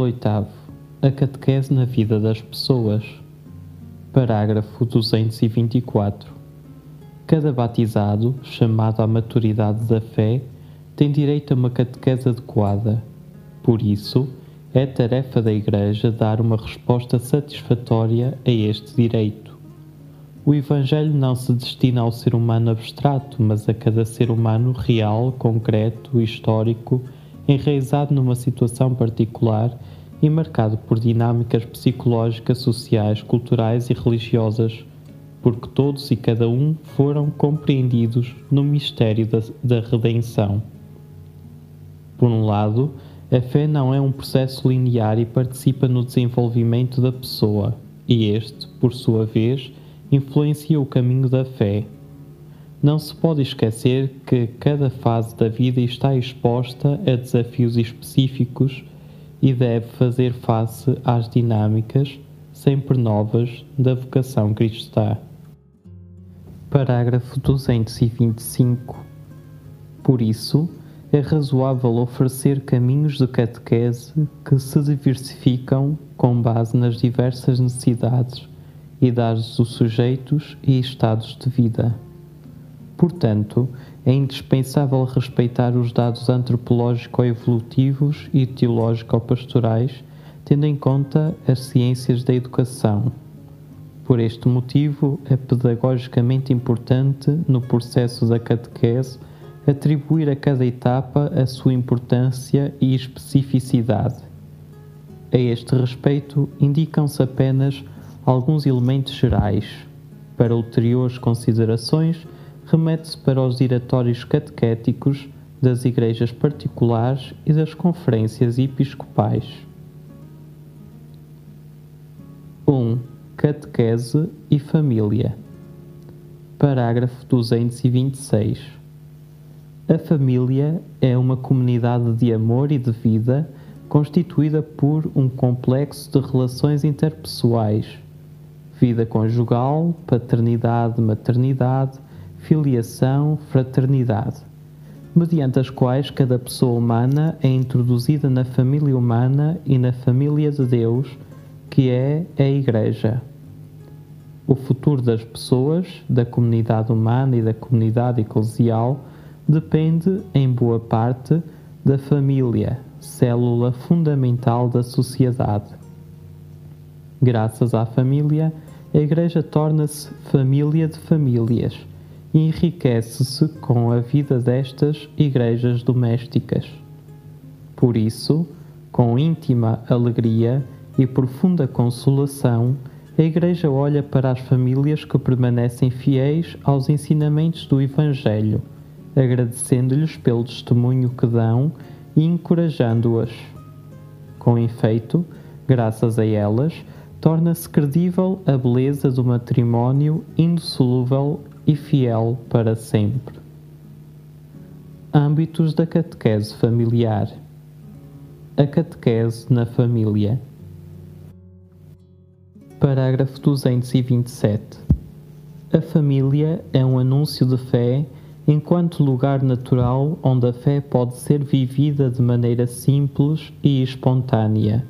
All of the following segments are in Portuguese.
Capítulo 8 A catequese na vida das pessoas. Parágrafo 224. Cada batizado, chamado à maturidade da fé, tem direito a uma catequese adequada. Por isso, é tarefa da Igreja dar uma resposta satisfatória a este direito. O Evangelho não se destina ao ser humano abstrato, mas a cada ser humano real, concreto, histórico, enraizado numa situação particular e marcado por dinâmicas psicológicas, sociais, culturais e religiosas, porque todos e cada um foram compreendidos no mistério da, da redenção. Por um lado, a fé não é um processo linear e participa no desenvolvimento da pessoa, e este, por sua vez, influencia o caminho da fé. Não se pode esquecer que cada fase da vida está exposta a desafios específicos e deve fazer face às dinâmicas, sempre novas, da vocação cristã. Parágrafo 225. Por isso, é razoável oferecer caminhos de catequese que se diversificam com base nas diversas necessidades, idades dos sujeitos e estados de vida. Portanto, é indispensável respeitar os dados antropológico-evolutivos e teológico-pastorais, tendo em conta as ciências da educação. Por este motivo, é pedagogicamente importante, no processo da catequese, atribuir a cada etapa a sua importância e especificidade. A este respeito, indicam-se apenas alguns elementos gerais. Para ulteriores considerações, remete-se para os diretórios catequéticos das igrejas particulares e das conferências episcopais. 1. Um, catequese e família. Parágrafo 226 a família é uma comunidade de amor e de vida constituída por um complexo de relações interpessoais, vida conjugal, paternidade, maternidade, filiação, fraternidade, mediante as quais cada pessoa humana é introduzida na família humana e na família de Deus, que é a Igreja. O futuro das pessoas, da comunidade humana e da comunidade eclesial depende, em boa parte, da família, célula fundamental da sociedade. Graças à família, a Igreja torna-se família de famílias enriquece-se com a vida destas igrejas domésticas. Por isso, com íntima alegria e profunda consolação, a Igreja olha para as famílias que permanecem fiéis aos ensinamentos do Evangelho agradecendo-lhes pelo testemunho que dão e encorajando-as. Com efeito, graças a elas, torna-se credível a beleza do matrimónio indissolúvel e fiel para sempre. Âmbitos da catequese familiar. A catequese na família. Parágrafo 227. A família é um anúncio de fé enquanto lugar natural onde a fé pode ser vivida de maneira simples e espontânea.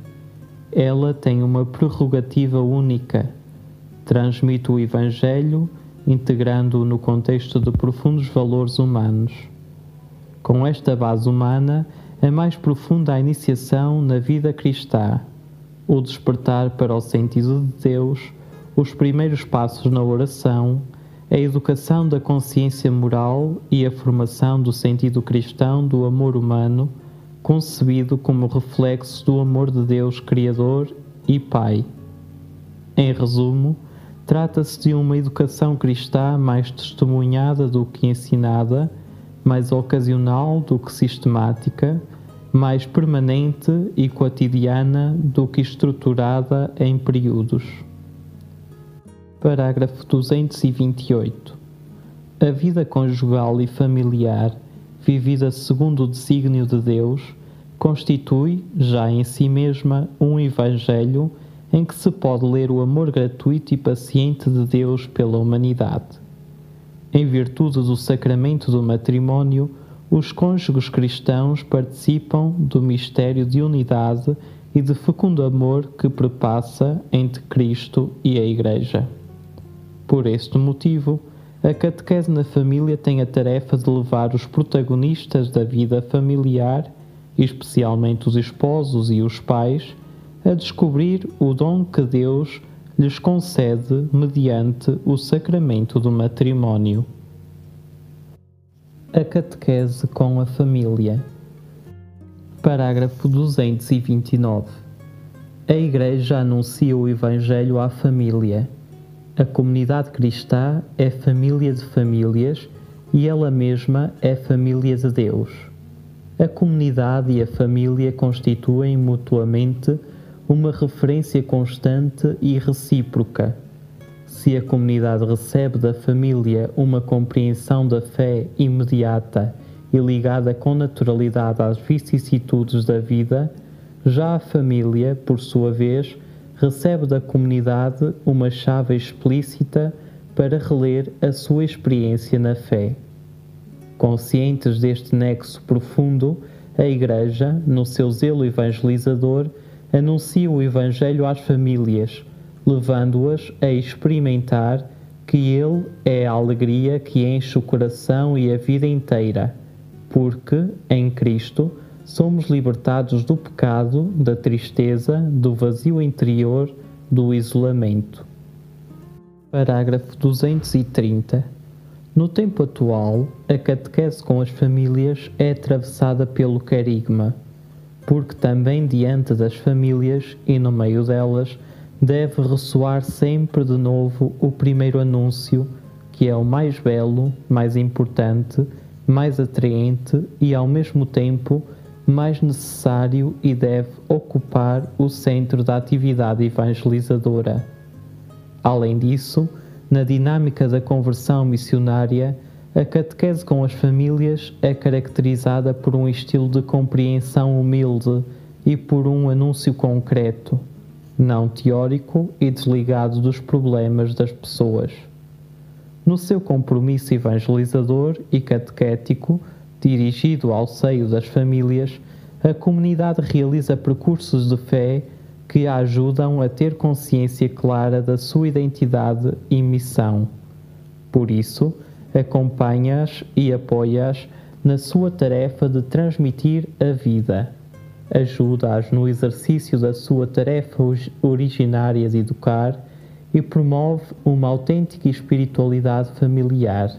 Ela tem uma prerrogativa única. Transmite o Evangelho, integrando-o no contexto de profundos valores humanos. Com esta base humana, é mais profunda a iniciação na vida cristã, o despertar para o sentido de Deus, os primeiros passos na oração, a educação da consciência moral e a formação do sentido cristão do amor humano, concebido como reflexo do amor de Deus Criador e Pai. Em resumo, trata-se de uma educação cristã mais testemunhada do que ensinada, mais ocasional do que sistemática, mais permanente e cotidiana do que estruturada em períodos. Parágrafo 228. A vida conjugal e familiar, vivida segundo o desígnio de Deus, constitui, já em si mesma, um Evangelho em que se pode ler o amor gratuito e paciente de Deus pela humanidade. Em virtude do sacramento do matrimónio, os cônjuges cristãos participam do mistério de unidade e de fecundo amor que perpassa entre Cristo e a Igreja. Por este motivo, a catequese na família tem a tarefa de levar os protagonistas da vida familiar, especialmente os esposos e os pais, a descobrir o dom que Deus lhes concede mediante o sacramento do matrimónio. A catequese com a família. Parágrafo 229. A Igreja anuncia o Evangelho à família a comunidade cristã é família de famílias e ela mesma é família de Deus. A comunidade e a família constituem mutuamente uma referência constante e recíproca. Se a comunidade recebe da família uma compreensão da fé imediata e ligada com naturalidade às vicissitudes da vida, já a família, por sua vez, recebe da comunidade uma chave explícita para reler a sua experiência na fé. Conscientes deste nexo profundo, a Igreja, no seu zelo evangelizador, anuncia o Evangelho às famílias, levando-as a experimentar que Ele é a alegria que enche o coração e a vida inteira, porque, em Cristo, somos libertados do pecado, da tristeza, do vazio interior, do isolamento. Parágrafo 230. No tempo atual, a catequese com as famílias é atravessada pelo carigma, porque também diante das famílias e no meio delas deve ressoar sempre de novo o primeiro anúncio, que é o mais belo, mais importante, mais atraente e ao mesmo tempo mais necessário e deve ocupar o centro da atividade evangelizadora. Além disso, na dinâmica da conversão missionária, a catequese com as famílias é caracterizada por um estilo de compreensão humilde e por um anúncio concreto, não teórico e desligado dos problemas das pessoas. No seu compromisso evangelizador e catequético, dirigido ao seio das famílias, a comunidade realiza percursos de fé que a ajudam a ter consciência clara da sua identidade e missão. Por isso, acompanha-as e apoia-as na sua tarefa de transmitir a vida. Ajuda-as no exercício da sua tarefa originária de educar e promove uma autêntica espiritualidade familiar.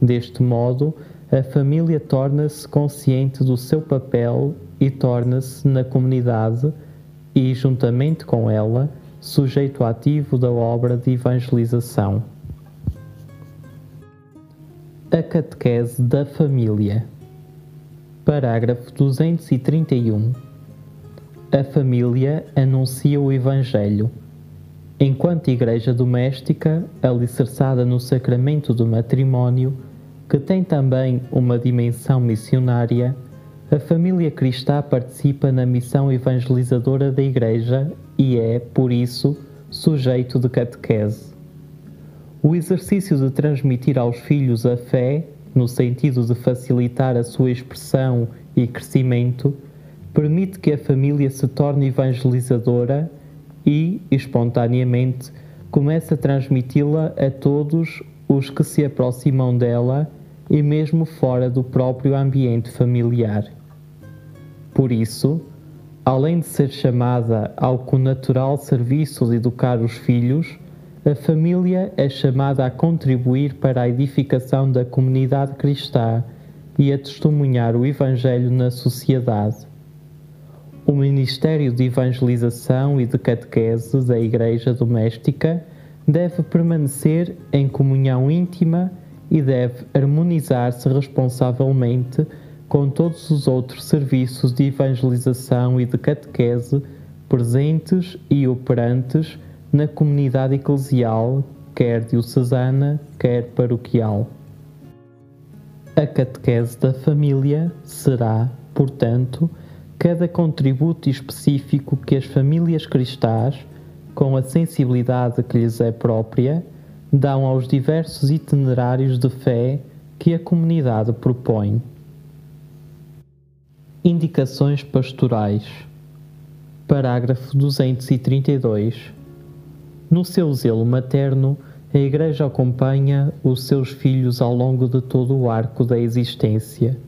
Deste modo, a família torna-se consciente do seu papel e torna-se na comunidade e, juntamente com ela, sujeito ativo da obra de evangelização. A catequese da família. Parágrafo 231. A família anuncia o Evangelho. Enquanto igreja doméstica, alicerçada no sacramento do matrimónio, que tem também uma dimensão missionária, a família cristã participa na missão evangelizadora da Igreja e é, por isso, sujeito de catequese. O exercício de transmitir aos filhos a fé, no sentido de facilitar a sua expressão e crescimento, permite que a família se torne evangelizadora e, espontaneamente, comece a transmiti-la a todos os que se aproximam dela e mesmo fora do próprio ambiente familiar. Por isso, além de ser chamada ao connatural serviço de educar os filhos, a família é chamada a contribuir para a edificação da comunidade cristã e a testemunhar o Evangelho na sociedade. O Ministério de Evangelização e de Catequese da Igreja Doméstica deve permanecer em comunhão íntima e deve harmonizar-se responsavelmente com todos os outros serviços de evangelização e de catequese presentes e operantes na comunidade eclesial, quer diocesana, quer paroquial. A catequese da família será, portanto, cada contributo específico que as famílias cristãs, com a sensibilidade que lhes é própria, dão aos diversos itinerários de fé que a comunidade propõe. Indicações pastorais. Parágrafo 232. No seu zelo materno, a Igreja acompanha os seus filhos ao longo de todo o arco da existência.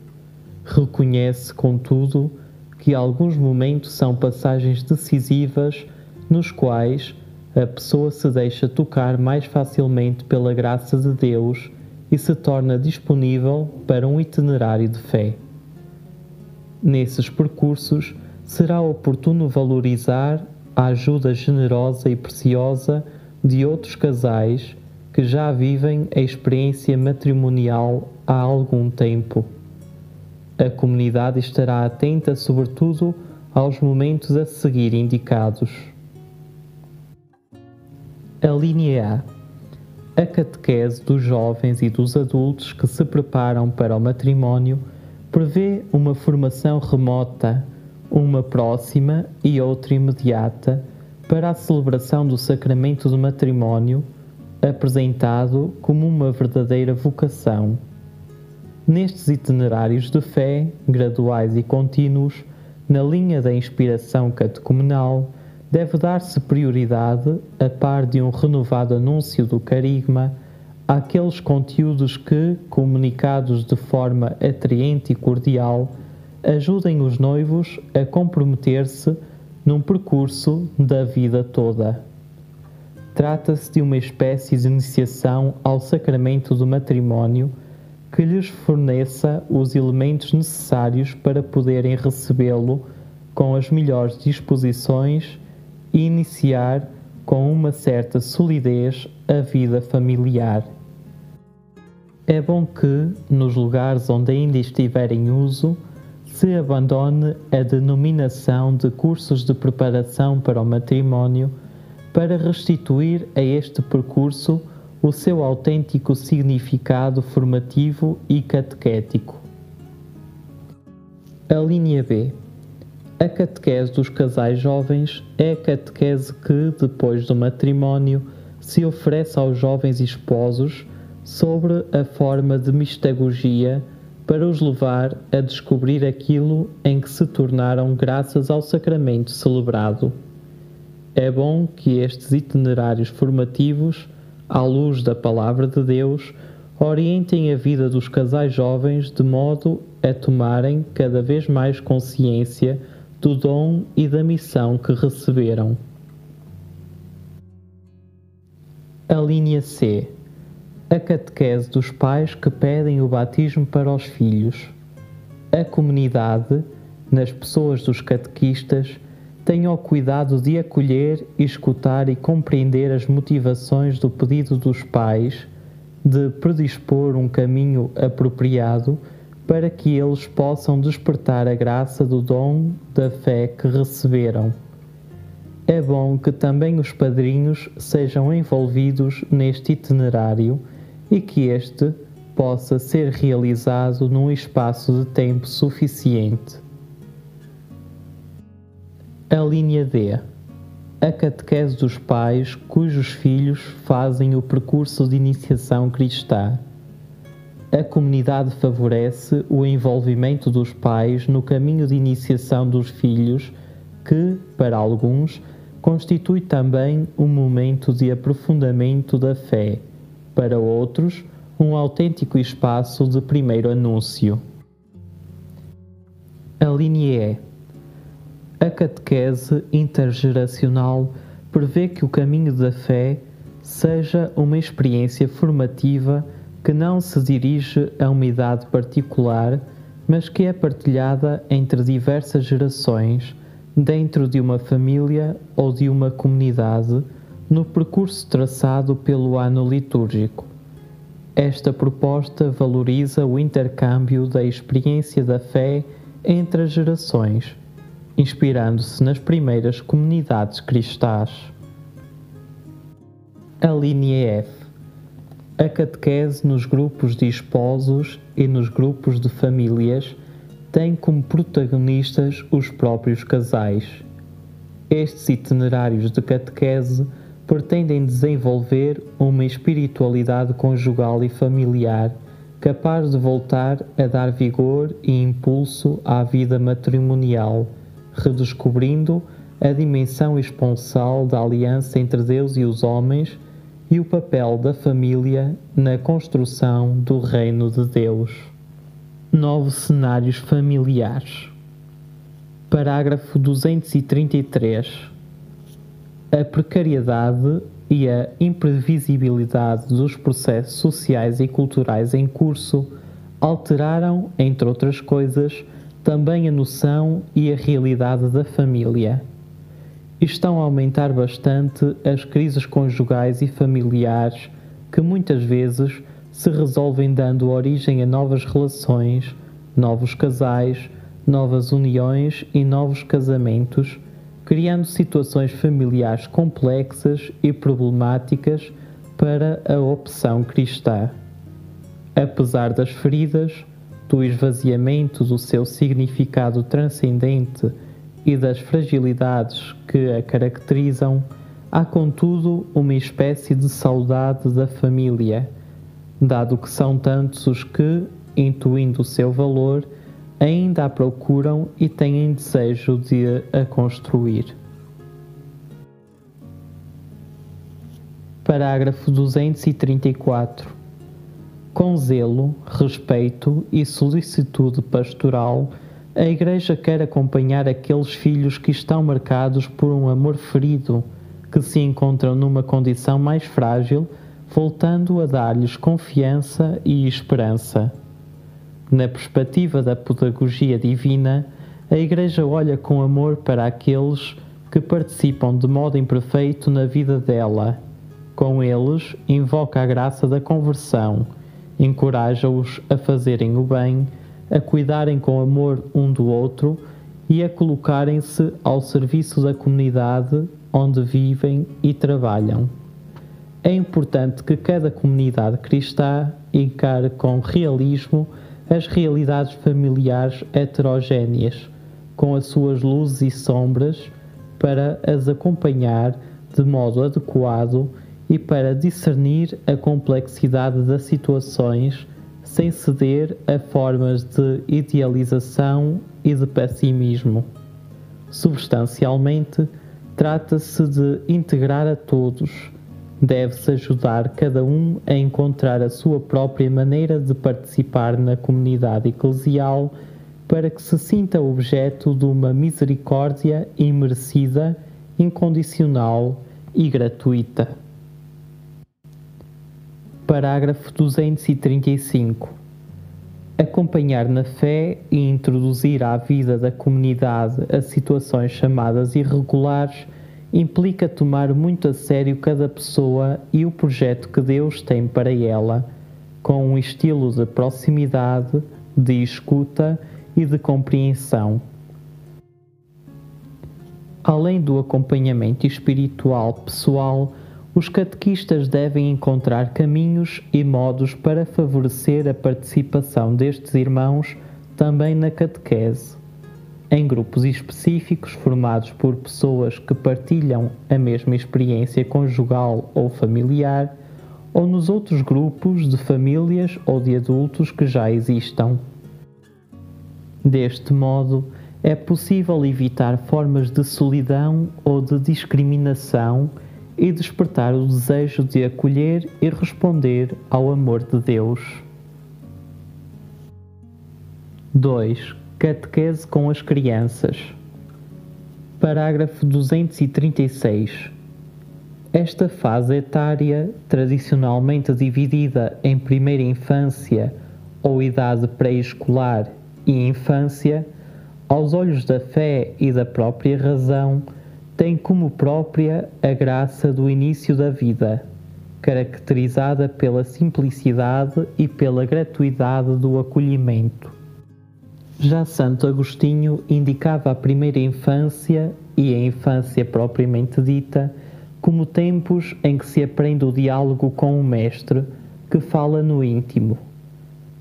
Reconhece, contudo, que alguns momentos são passagens decisivas nos quais a pessoa se deixa tocar mais facilmente pela graça de Deus e se torna disponível para um itinerário de fé. Nesses percursos, será oportuno valorizar a ajuda generosa e preciosa de outros casais que já vivem a experiência matrimonial há algum tempo. A comunidade estará atenta, sobretudo, aos momentos a seguir indicados. A linha A. A catequese dos jovens e dos adultos que se preparam para o matrimónio prevê uma formação remota uma próxima e outra imediata para a celebração do sacramento do matrimónio, apresentado como uma verdadeira vocação. Nestes itinerários de fé, graduais e contínuos, na linha da inspiração catecumenal, deve dar-se prioridade, a par de um renovado anúncio do carigma, àqueles conteúdos que, comunicados de forma atraente e cordial, ajudem os noivos a comprometer-se num percurso da vida toda. Trata-se de uma espécie de iniciação ao sacramento do matrimónio que lhes forneça os elementos necessários para poderem recebê-lo com as melhores disposições e iniciar com uma certa solidez a vida familiar. É bom que, nos lugares onde ainda estiver em uso, se abandone a denominação de cursos de preparação para o matrimónio para restituir a este percurso o seu autêntico significado formativo e catequético. A linha B. A catequese dos casais jovens é a catequese que, depois do matrimónio, se oferece aos jovens esposos sobre a forma de mistagogia para os levar a descobrir aquilo em que se tornaram graças ao sacramento celebrado. É bom que estes itinerários formativos, à luz da Palavra de Deus, orientem a vida dos casais jovens de modo a tomarem cada vez mais consciência do dom e da missão que receberam. A linha C a catequese dos pais que pedem o batismo para os filhos. A comunidade, nas pessoas dos catequistas, tem o cuidado de acolher, escutar e compreender as motivações do pedido dos pais, de predispor um caminho apropriado para que eles possam despertar a graça do dom da fé que receberam. É bom que também os padrinhos sejam envolvidos neste itinerário e que este possa ser realizado num espaço de tempo suficiente. A linha D. A catequese dos pais cujos filhos fazem o percurso de iniciação cristã. A comunidade favorece o envolvimento dos pais no caminho de iniciação dos filhos, que, para alguns, constitui também um momento de aprofundamento da fé para outros, um autêntico espaço de primeiro anúncio. A linha E. A catequese intergeracional prevê que o caminho da fé seja uma experiência formativa que não se dirige a uma idade particular, mas que é partilhada entre diversas gerações, dentro de uma família ou de uma comunidade no percurso traçado pelo ano litúrgico. Esta proposta valoriza o intercâmbio da experiência da fé entre as gerações, inspirando-se nas primeiras comunidades cristãs. A linha F. A catequese nos grupos de esposos e nos grupos de famílias tem como protagonistas os próprios casais. Estes itinerários de catequese pretendem desenvolver uma espiritualidade conjugal e familiar capaz de voltar a dar vigor e impulso à vida matrimonial, redescobrindo a dimensão esponsal da aliança entre Deus e os homens e o papel da família na construção do reino de Deus. Novos cenários familiares. Parágrafo 233. A precariedade e a imprevisibilidade dos processos sociais e culturais em curso alteraram, entre outras coisas, também a noção e a realidade da família. Estão a aumentar bastante as crises conjugais e familiares que muitas vezes se resolvem dando origem a novas relações, novos casais, novas uniões e novos casamentos criando situações familiares complexas e problemáticas para a opção cristã. Apesar das feridas, do esvaziamento do seu significado transcendente e das fragilidades que a caracterizam, há contudo uma espécie de saudade da família, dado que são tantos os que, intuindo o seu valor, ainda a procuram e têm desejo de a construir. Parágrafo 234. Com zelo, respeito e solicitude pastoral, a Igreja quer acompanhar aqueles filhos que estão marcados por um amor ferido, que se encontram numa condição mais frágil, voltando a dar-lhes confiança e esperança. Na perspectiva da pedagogia divina, a Igreja olha com amor para aqueles que participam de modo imperfeito na vida dela. Com eles, invoca a graça da conversão, encoraja-os a fazerem o bem, a cuidarem com amor um do outro e a colocarem-se ao serviço da comunidade onde vivem e trabalham. É importante que cada comunidade cristã encare com realismo as realidades familiares heterogêneas, com as suas luzes e sombras, para as acompanhar de modo adequado e para discernir a complexidade das situações sem ceder a formas de idealização e de pessimismo. Substancialmente, trata-se de integrar a todos Deve-se ajudar cada um a encontrar a sua própria maneira de participar na comunidade eclesial para que se sinta objeto de uma misericórdia imerecida, incondicional e gratuita. Parágrafo 235. Acompanhar na fé e introduzir à vida da comunidade as situações chamadas irregulares implica tomar muito a sério cada pessoa e o projeto que Deus tem para ela, com um estilo de proximidade, de escuta e de compreensão. Além do acompanhamento espiritual pessoal, os catequistas devem encontrar caminhos e modos para favorecer a participação destes irmãos também na catequese em grupos específicos formados por pessoas que partilham a mesma experiência conjugal ou familiar, ou nos outros grupos de famílias ou de adultos que já existam. Deste modo, é possível evitar formas de solidão ou de discriminação e despertar o desejo de acolher e responder ao amor de Deus. 2. Catequese com as crianças. Parágrafo 236. Esta fase etária, tradicionalmente dividida em primeira infância ou idade pré-escolar e infância, aos olhos da fé e da própria razão, tem como própria a graça do início da vida, caracterizada pela simplicidade e pela gratuidade do acolhimento já Santo Agostinho indicava a primeira infância e a infância propriamente dita como tempos em que se aprende o diálogo com o Mestre que fala no íntimo.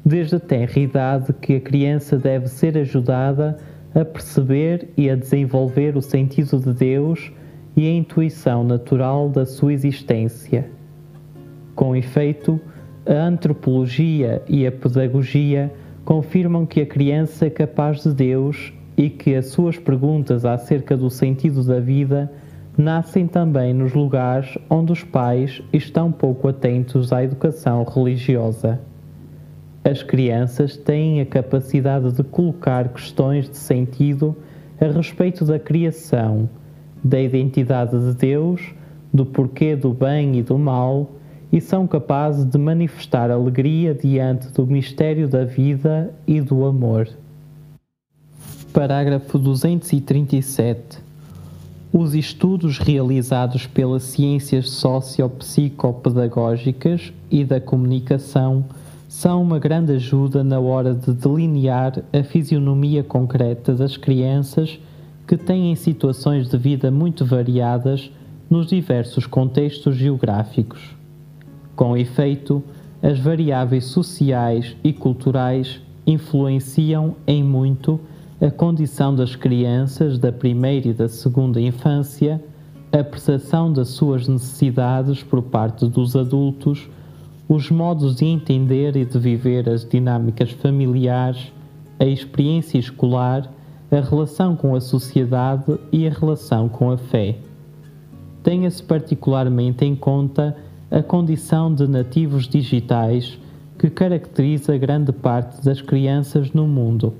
Desde a tenra idade que a criança deve ser ajudada a perceber e a desenvolver o sentido de Deus e a intuição natural da sua existência. Com efeito, a antropologia e a pedagogia confirmam que a criança é capaz de Deus e que as suas perguntas acerca do sentido da vida nascem também nos lugares onde os pais estão pouco atentos à educação religiosa. As crianças têm a capacidade de colocar questões de sentido a respeito da criação, da identidade de Deus, do porquê do bem e do mal, e são capazes de manifestar alegria diante do mistério da vida e do amor. Parágrafo 237. Os estudos realizados pelas ciências sociopsicopedagógicas e da comunicação são uma grande ajuda na hora de delinear a fisionomia concreta das crianças que têm situações de vida muito variadas nos diversos contextos geográficos. Com efeito, as variáveis sociais e culturais influenciam em muito a condição das crianças da primeira e da segunda infância, a percepção das suas necessidades por parte dos adultos, os modos de entender e de viver as dinâmicas familiares, a experiência escolar, a relação com a sociedade e a relação com a fé. Tenha-se particularmente em conta a condição de nativos digitais que caracteriza grande parte das crianças no mundo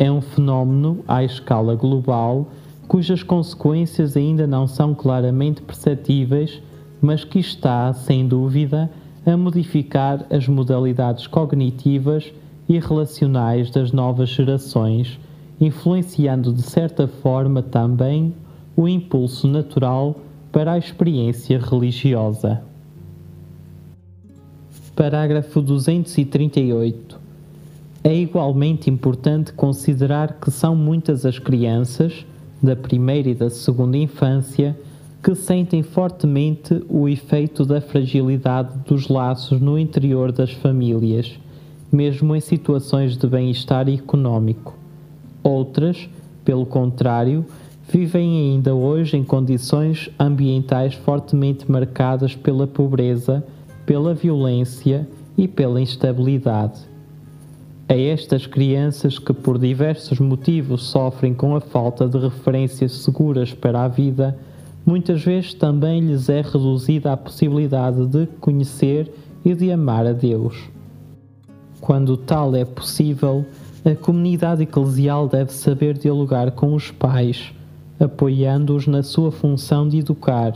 é um fenómeno à escala global cujas consequências ainda não são claramente perceptíveis, mas que está, sem dúvida, a modificar as modalidades cognitivas e relacionais das novas gerações, influenciando de certa forma também o impulso natural para a experiência religiosa. Parágrafo 238. É igualmente importante considerar que são muitas as crianças, da primeira e da segunda infância, que sentem fortemente o efeito da fragilidade dos laços no interior das famílias, mesmo em situações de bem-estar econômico. Outras, pelo contrário, vivem ainda hoje em condições ambientais fortemente marcadas pela pobreza, pela violência e pela instabilidade a estas crianças que, por diversos motivos, sofrem com a falta de referências seguras para a vida, muitas vezes também lhes é reduzida a possibilidade de conhecer e de amar a Deus. Quando tal é possível, a comunidade eclesial deve saber dialogar com os pais, apoiando-os na sua função de educar.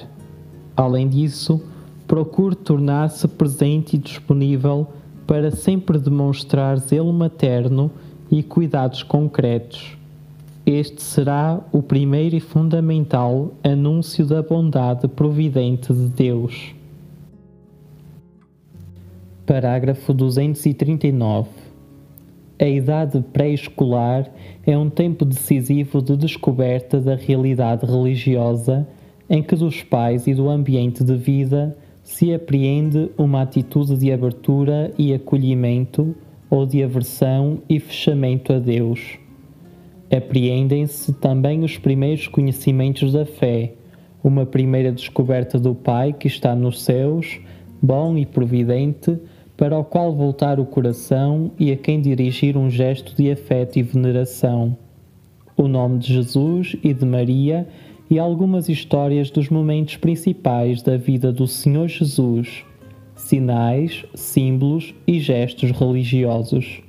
Além disso, procure tornar-se presente e disponível para sempre demonstrar zelo materno e cuidados concretos. Este será o primeiro e fundamental anúncio da bondade providente de Deus. Parágrafo 239. A idade pré-escolar é um tempo decisivo de descoberta da realidade religiosa em que dos pais e do ambiente de vida se apreende uma atitude de abertura e acolhimento ou de aversão e fechamento a Deus. Apreendem-se também os primeiros conhecimentos da fé, uma primeira descoberta do Pai que está nos céus, bom e providente, para o qual voltar o coração e a quem dirigir um gesto de afeto e veneração. O nome de Jesus e de Maria e algumas histórias dos momentos principais da vida do Senhor Jesus, sinais, símbolos e gestos religiosos.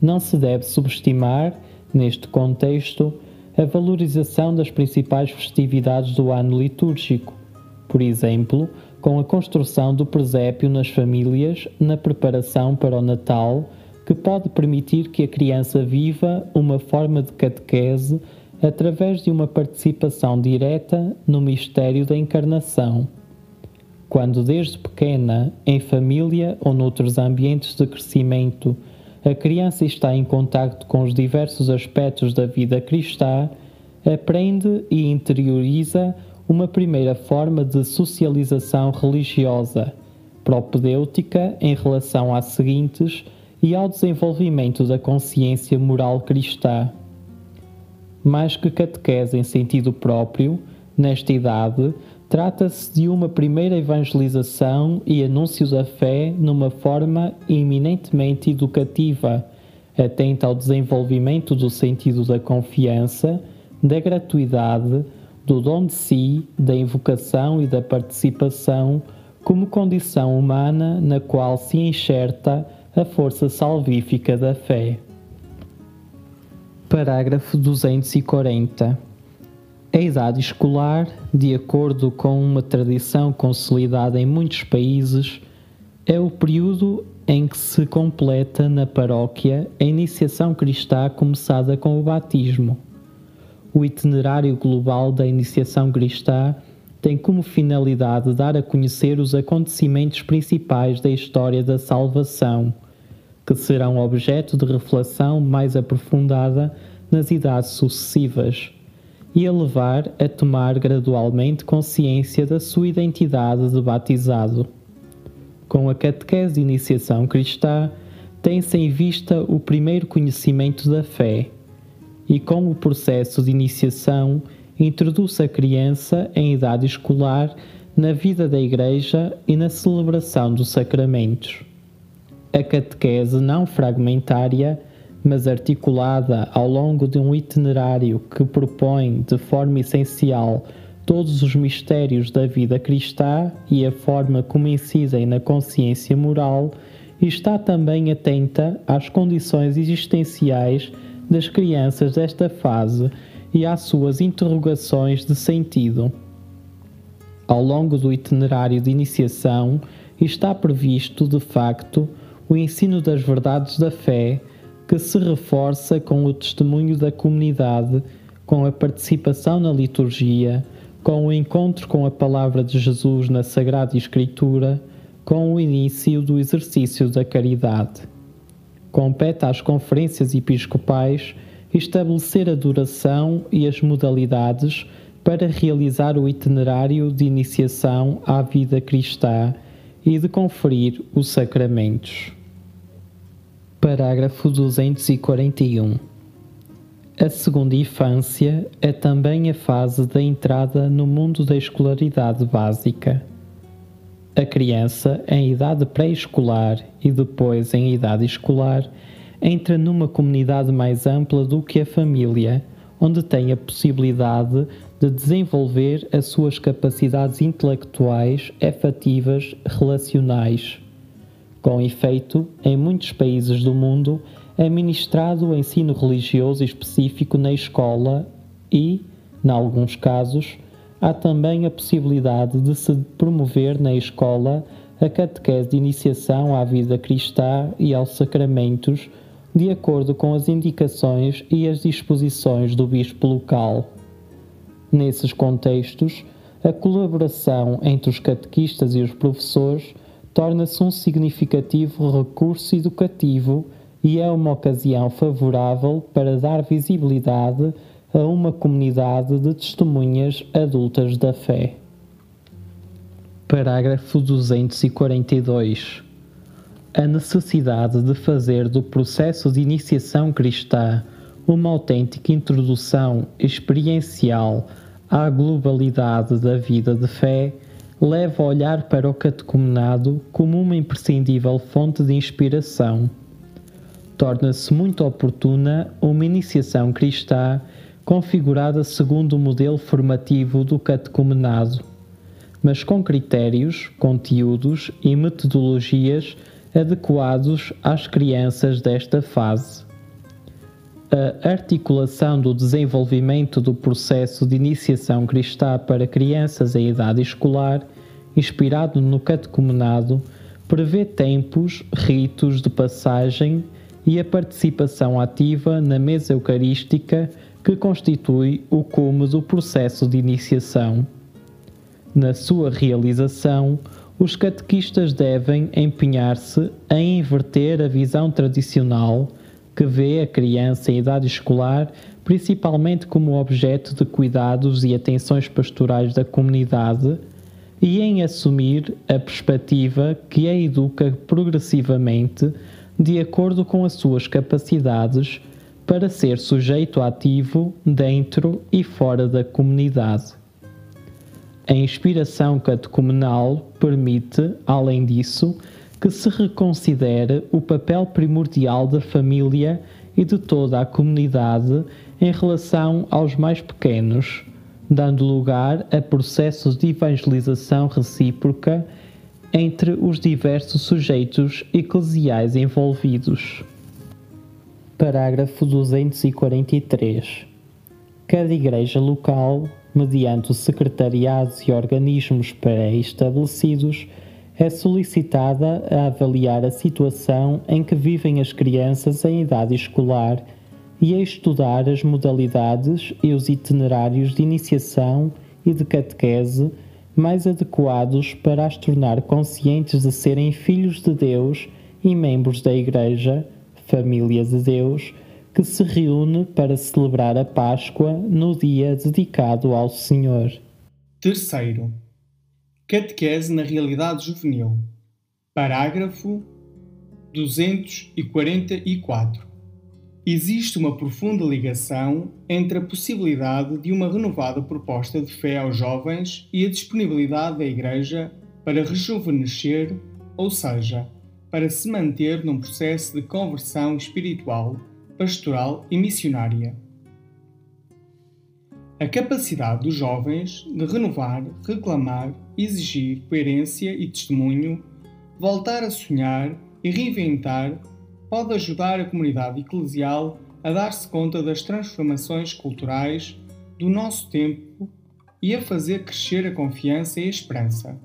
Não se deve subestimar, neste contexto, a valorização das principais festividades do ano litúrgico, por exemplo, com a construção do presépio nas famílias na preparação para o Natal, que pode permitir que a criança viva uma forma de catequese através de uma participação direta no mistério da encarnação. Quando desde pequena, em família ou noutros ambientes de crescimento, a criança está em contato com os diversos aspectos da vida cristã, aprende e interioriza uma primeira forma de socialização religiosa, propedêutica em relação às seguintes e ao desenvolvimento da consciência moral cristã mais que catequese em sentido próprio, nesta idade, trata-se de uma primeira evangelização e anúncio da fé numa forma eminentemente educativa, atenta ao desenvolvimento do sentido da confiança, da gratuidade, do dom de si, da invocação e da participação como condição humana na qual se enxerta a força salvífica da fé. Parágrafo 240. A idade escolar, de acordo com uma tradição consolidada em muitos países, é o período em que se completa na paróquia a iniciação cristã começada com o batismo. O itinerário global da iniciação cristã tem como finalidade dar a conhecer os acontecimentos principais da história da salvação, que serão objeto de reflexão mais aprofundada nas idades sucessivas, e a levar a tomar gradualmente consciência da sua identidade de batizado. Com a catequese de iniciação cristã, tem-se em vista o primeiro conhecimento da fé, e com o processo de iniciação, introduz a criança em idade escolar na vida da Igreja e na celebração dos sacramentos. A catequese não fragmentária, mas articulada ao longo de um itinerário que propõe de forma essencial todos os mistérios da vida cristã e a forma como incidem na consciência moral, está também atenta às condições existenciais das crianças desta fase e às suas interrogações de sentido. Ao longo do itinerário de iniciação está previsto, de facto, o ensino das verdades da fé, que se reforça com o testemunho da comunidade, com a participação na liturgia, com o encontro com a palavra de Jesus na Sagrada Escritura, com o início do exercício da caridade. Compete às conferências episcopais estabelecer a duração e as modalidades para realizar o itinerário de iniciação à vida cristã e de conferir os sacramentos. Parágrafo 241. A segunda infância é também a fase da entrada no mundo da escolaridade básica. A criança, em idade pré-escolar e depois em idade escolar, entra numa comunidade mais ampla do que a família, onde tem a possibilidade de desenvolver as suas capacidades intelectuais, afetivas, relacionais. Com efeito, em muitos países do mundo é ministrado o ensino religioso específico na escola e, em alguns casos, há também a possibilidade de se promover na escola a catequese de iniciação à vida cristã e aos sacramentos de acordo com as indicações e as disposições do bispo local. Nesses contextos, a colaboração entre os catequistas e os professores torna-se um significativo recurso educativo e é uma ocasião favorável para dar visibilidade a uma comunidade de testemunhas adultas da fé. Parágrafo 242 a necessidade de fazer do processo de iniciação cristã uma autêntica introdução experiencial à globalidade da vida de fé leva a olhar para o catecumenado como uma imprescindível fonte de inspiração. Torna-se muito oportuna uma iniciação cristã configurada segundo o modelo formativo do catecumenado, mas com critérios, conteúdos e metodologias adequados às crianças desta fase. A articulação do desenvolvimento do processo de iniciação cristã para crianças em idade escolar, inspirado no catecumenado, prevê tempos, ritos de passagem e a participação ativa na mesa eucarística que constitui o cume do processo de iniciação. Na sua realização, os catequistas devem empenhar-se em inverter a visão tradicional que vê a criança em idade escolar principalmente como objeto de cuidados e atenções pastorais da comunidade e em assumir a perspectiva que a educa progressivamente de acordo com as suas capacidades para ser sujeito ativo dentro e fora da comunidade. A inspiração catecumenal permite, além disso, que se reconsidere o papel primordial da família e de toda a comunidade em relação aos mais pequenos, dando lugar a processos de evangelização recíproca entre os diversos sujeitos eclesiais envolvidos. Parágrafo 243. Cada igreja local, mediante os secretariados e organismos pré-estabelecidos, é solicitada a avaliar a situação em que vivem as crianças em idade escolar e a estudar as modalidades e os itinerários de iniciação e de catequese mais adequados para as tornar conscientes de serem filhos de Deus e membros da Igreja, família de Deus, que se reúne para celebrar a Páscoa no dia dedicado ao Senhor. Terceiro, Catequese na Realidade Juvenil. Parágrafo 244. Existe uma profunda ligação entre a possibilidade de uma renovada proposta de fé aos jovens e a disponibilidade da Igreja para rejuvenescer, ou seja, para se manter num processo de conversão espiritual, pastoral e missionária. A capacidade dos jovens de renovar, reclamar, exigir coerência e testemunho, voltar a sonhar e reinventar pode ajudar a comunidade eclesial a dar-se conta das transformações culturais do nosso tempo e a fazer crescer a confiança e a esperança.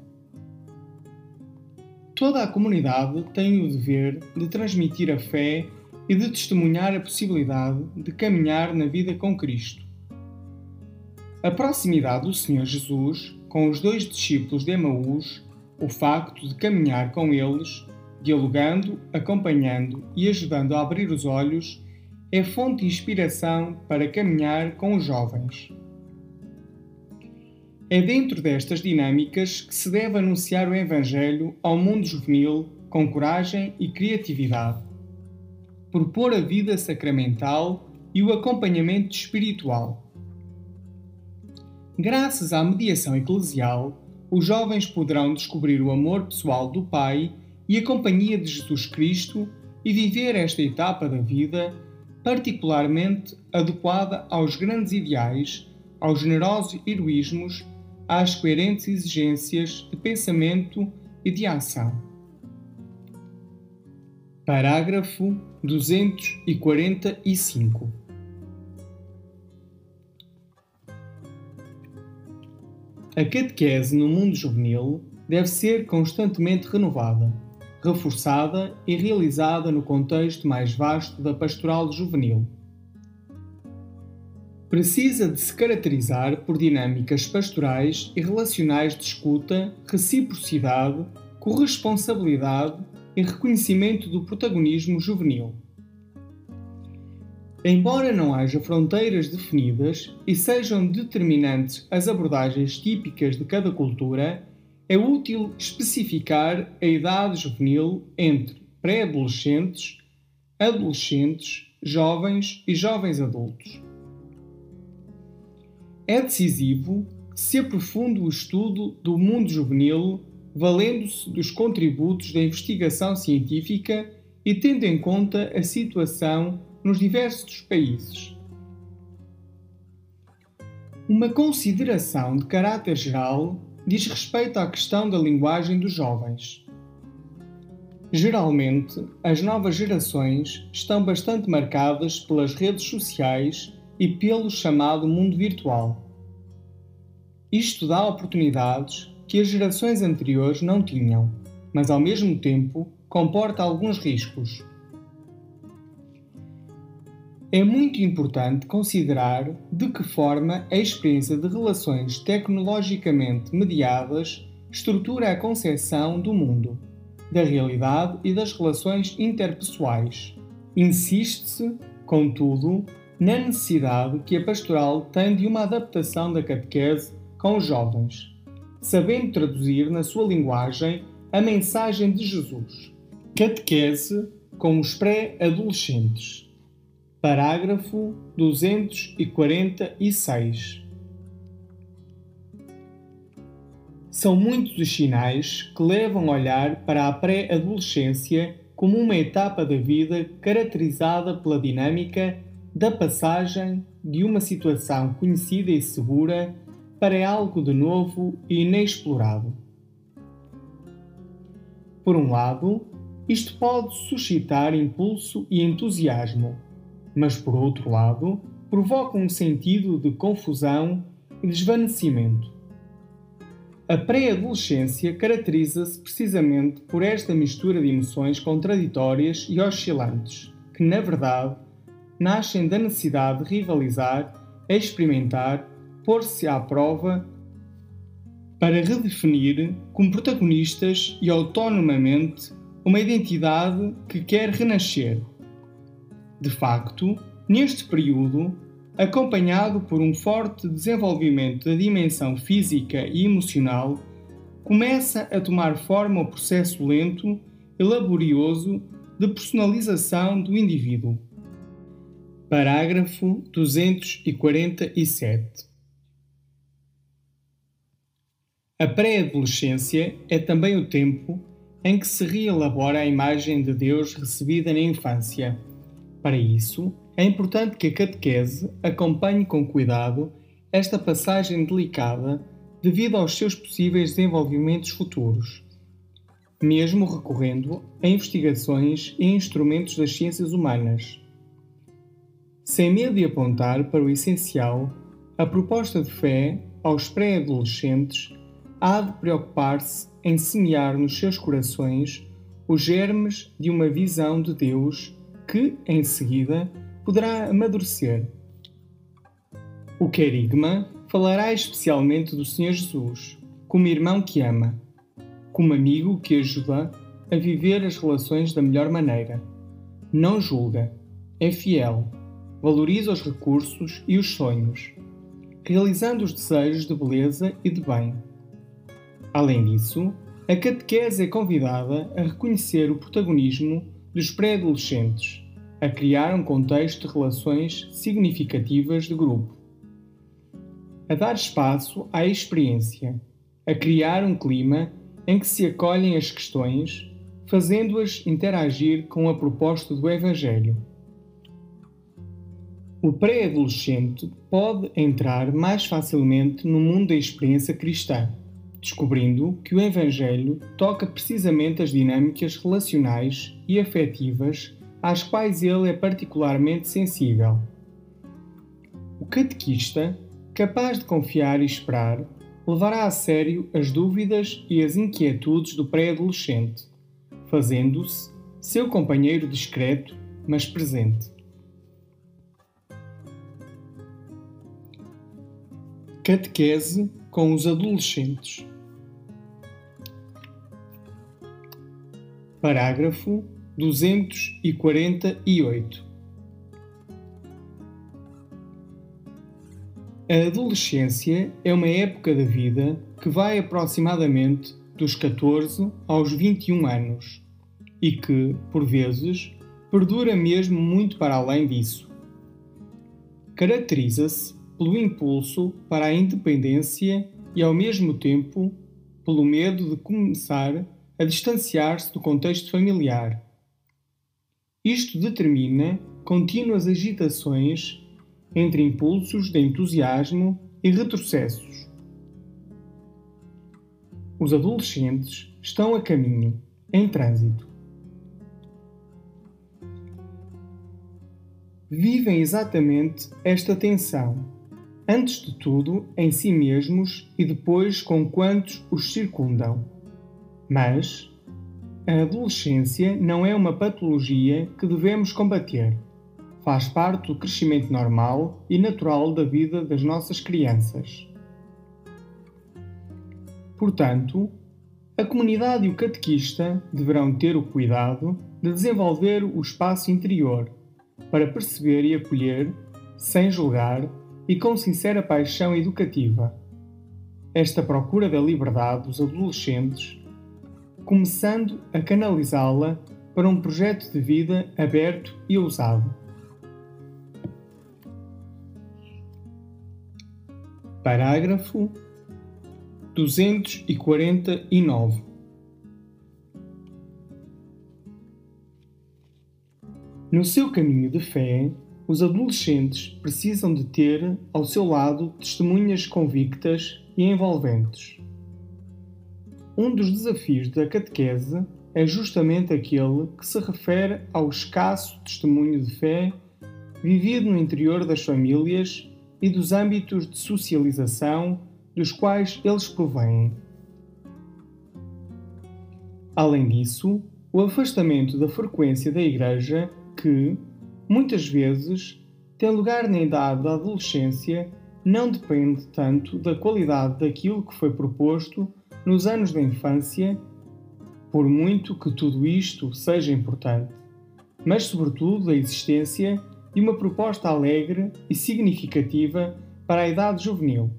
Toda a comunidade tem o dever de transmitir a fé e de testemunhar a possibilidade de caminhar na vida com Cristo. A proximidade do Senhor Jesus com os dois discípulos de Emaús, o facto de caminhar com eles dialogando, acompanhando e ajudando a abrir os olhos, é fonte de inspiração para caminhar com os jovens. É dentro destas dinâmicas que se deve anunciar o Evangelho ao mundo juvenil com coragem e criatividade. Propor a vida sacramental e o acompanhamento espiritual. Graças à mediação eclesial, os jovens poderão descobrir o amor pessoal do Pai e a companhia de Jesus Cristo e viver esta etapa da vida particularmente adequada aos grandes ideais, aos generosos heroísmos, às coerentes exigências de pensamento e de ação. Parágrafo 245 A catequese no mundo juvenil deve ser constantemente renovada reforçada e realizada no contexto mais vasto da pastoral juvenil. Precisa de se caracterizar por dinâmicas pastorais e relacionais de escuta, reciprocidade, corresponsabilidade e reconhecimento do protagonismo juvenil. Embora não haja fronteiras definidas e sejam determinantes as abordagens típicas de cada cultura, é útil especificar a idade juvenil entre pré-adolescentes, adolescentes, jovens e jovens adultos. É decisivo se aprofunde o estudo do mundo juvenil, valendo-se dos contributos da investigação científica e tendo em conta a situação nos diversos países. Uma consideração de caráter geral diz respeito à questão da linguagem dos jovens. Geralmente, as novas gerações estão bastante marcadas pelas redes sociais e pelo chamado mundo virtual. Isto dá oportunidades que as gerações anteriores não tinham, mas ao mesmo tempo comporta alguns riscos. É muito importante considerar de que forma a experiência de relações tecnologicamente mediadas estrutura a concepção do mundo, da realidade e das relações interpessoais. Insiste-se, contudo, na necessidade que a pastoral tem de uma adaptação da catequese com os jovens, sabendo traduzir na sua linguagem a mensagem de Jesus. Catequese com os pré-adolescentes. Parágrafo 246. São muitos os sinais que levam a olhar para a pré-adolescência como uma etapa da vida caracterizada pela dinâmica da passagem de uma situação conhecida e segura para algo de novo e inexplorado. Por um lado, isto pode suscitar impulso e entusiasmo, mas por outro lado, provoca um sentido de confusão e desvanecimento. A pré-adolescência caracteriza-se precisamente por esta mistura de emoções contraditórias e oscilantes, que, na verdade, nascem da necessidade de rivalizar, experimentar, pôr-se à prova para redefinir como protagonistas e autonomamente uma identidade que quer renascer. De facto, neste período, acompanhado por um forte desenvolvimento da dimensão física e emocional, começa a tomar forma o processo lento e laborioso de personalização do indivíduo. Parágrafo 247 A pré-adolescência é também o tempo em que se reelabora a imagem de Deus recebida na infância. Para isso, é importante que a catequese acompanhe com cuidado esta passagem delicada devido aos seus possíveis desenvolvimentos futuros, mesmo recorrendo a investigações e instrumentos das ciências humanas. Sem medo de apontar para o essencial, a proposta de fé aos pré-adolescentes há de preocupar-se em semear nos seus corações os germes de uma visão de Deus que, em seguida, poderá amadurecer. O querigma falará especialmente do Senhor Jesus, como irmão que ama, como amigo que ajuda a viver as relações da melhor maneira. Não julga, é fiel, valoriza os recursos e os sonhos, realizando os desejos de beleza e de bem. Além disso, a catequese é convidada a reconhecer o protagonismo dos pré-adolescentes a criar um contexto de relações significativas de grupo, a dar espaço à experiência, a criar um clima em que se acolhem as questões, fazendo-as interagir com a proposta do Evangelho. O pré-adolescente pode entrar mais facilmente no mundo da experiência cristã, descobrindo que o Evangelho toca precisamente as dinâmicas relacionais e afetivas às quais ele é particularmente sensível. O catequista, capaz de confiar e esperar, levará a sério as dúvidas e as inquietudes do pré-adolescente, fazendo-se seu companheiro discreto, mas presente. Catequese com os adolescentes. Parágrafo 248. A adolescência é uma época da vida que vai aproximadamente dos 14 aos 21 anos e que, por vezes, perdura mesmo muito para além disso. Caracteriza-se pelo impulso para a independência e, ao mesmo tempo, pelo medo de começar a distanciar-se do contexto familiar isto determina contínuas agitações entre impulsos de entusiasmo e retrocessos. Os adolescentes estão a caminho, em trânsito. Vivem exatamente esta tensão, antes de tudo em si mesmos e depois com quantos os circundam. Mas, a adolescência não é uma patologia que devemos combater. Faz parte do crescimento normal e natural da vida das nossas crianças. Portanto, a comunidade e o catequista deverão ter o cuidado de desenvolver o espaço interior para perceber e acolher, sem julgar e com sincera paixão educativa. Esta procura da liberdade dos adolescentes começando a canalizá-la para um projeto de vida aberto e ousado. Parágrafo 249 No seu caminho de fé, os adolescentes precisam de ter ao seu lado testemunhas convictas e envolventes. Um dos desafios da catequese é justamente aquele que se refere ao escasso testemunho de fé vivido no interior das famílias e dos âmbitos de socialização dos quais eles provêm. Além disso, o afastamento da frequência da Igreja, que, muitas vezes, tem lugar na idade da adolescência, não depende tanto da qualidade daquilo que foi proposto nos anos da infância, por muito que tudo isto seja importante, mas sobretudo da existência de uma proposta alegre e significativa para a idade juvenil.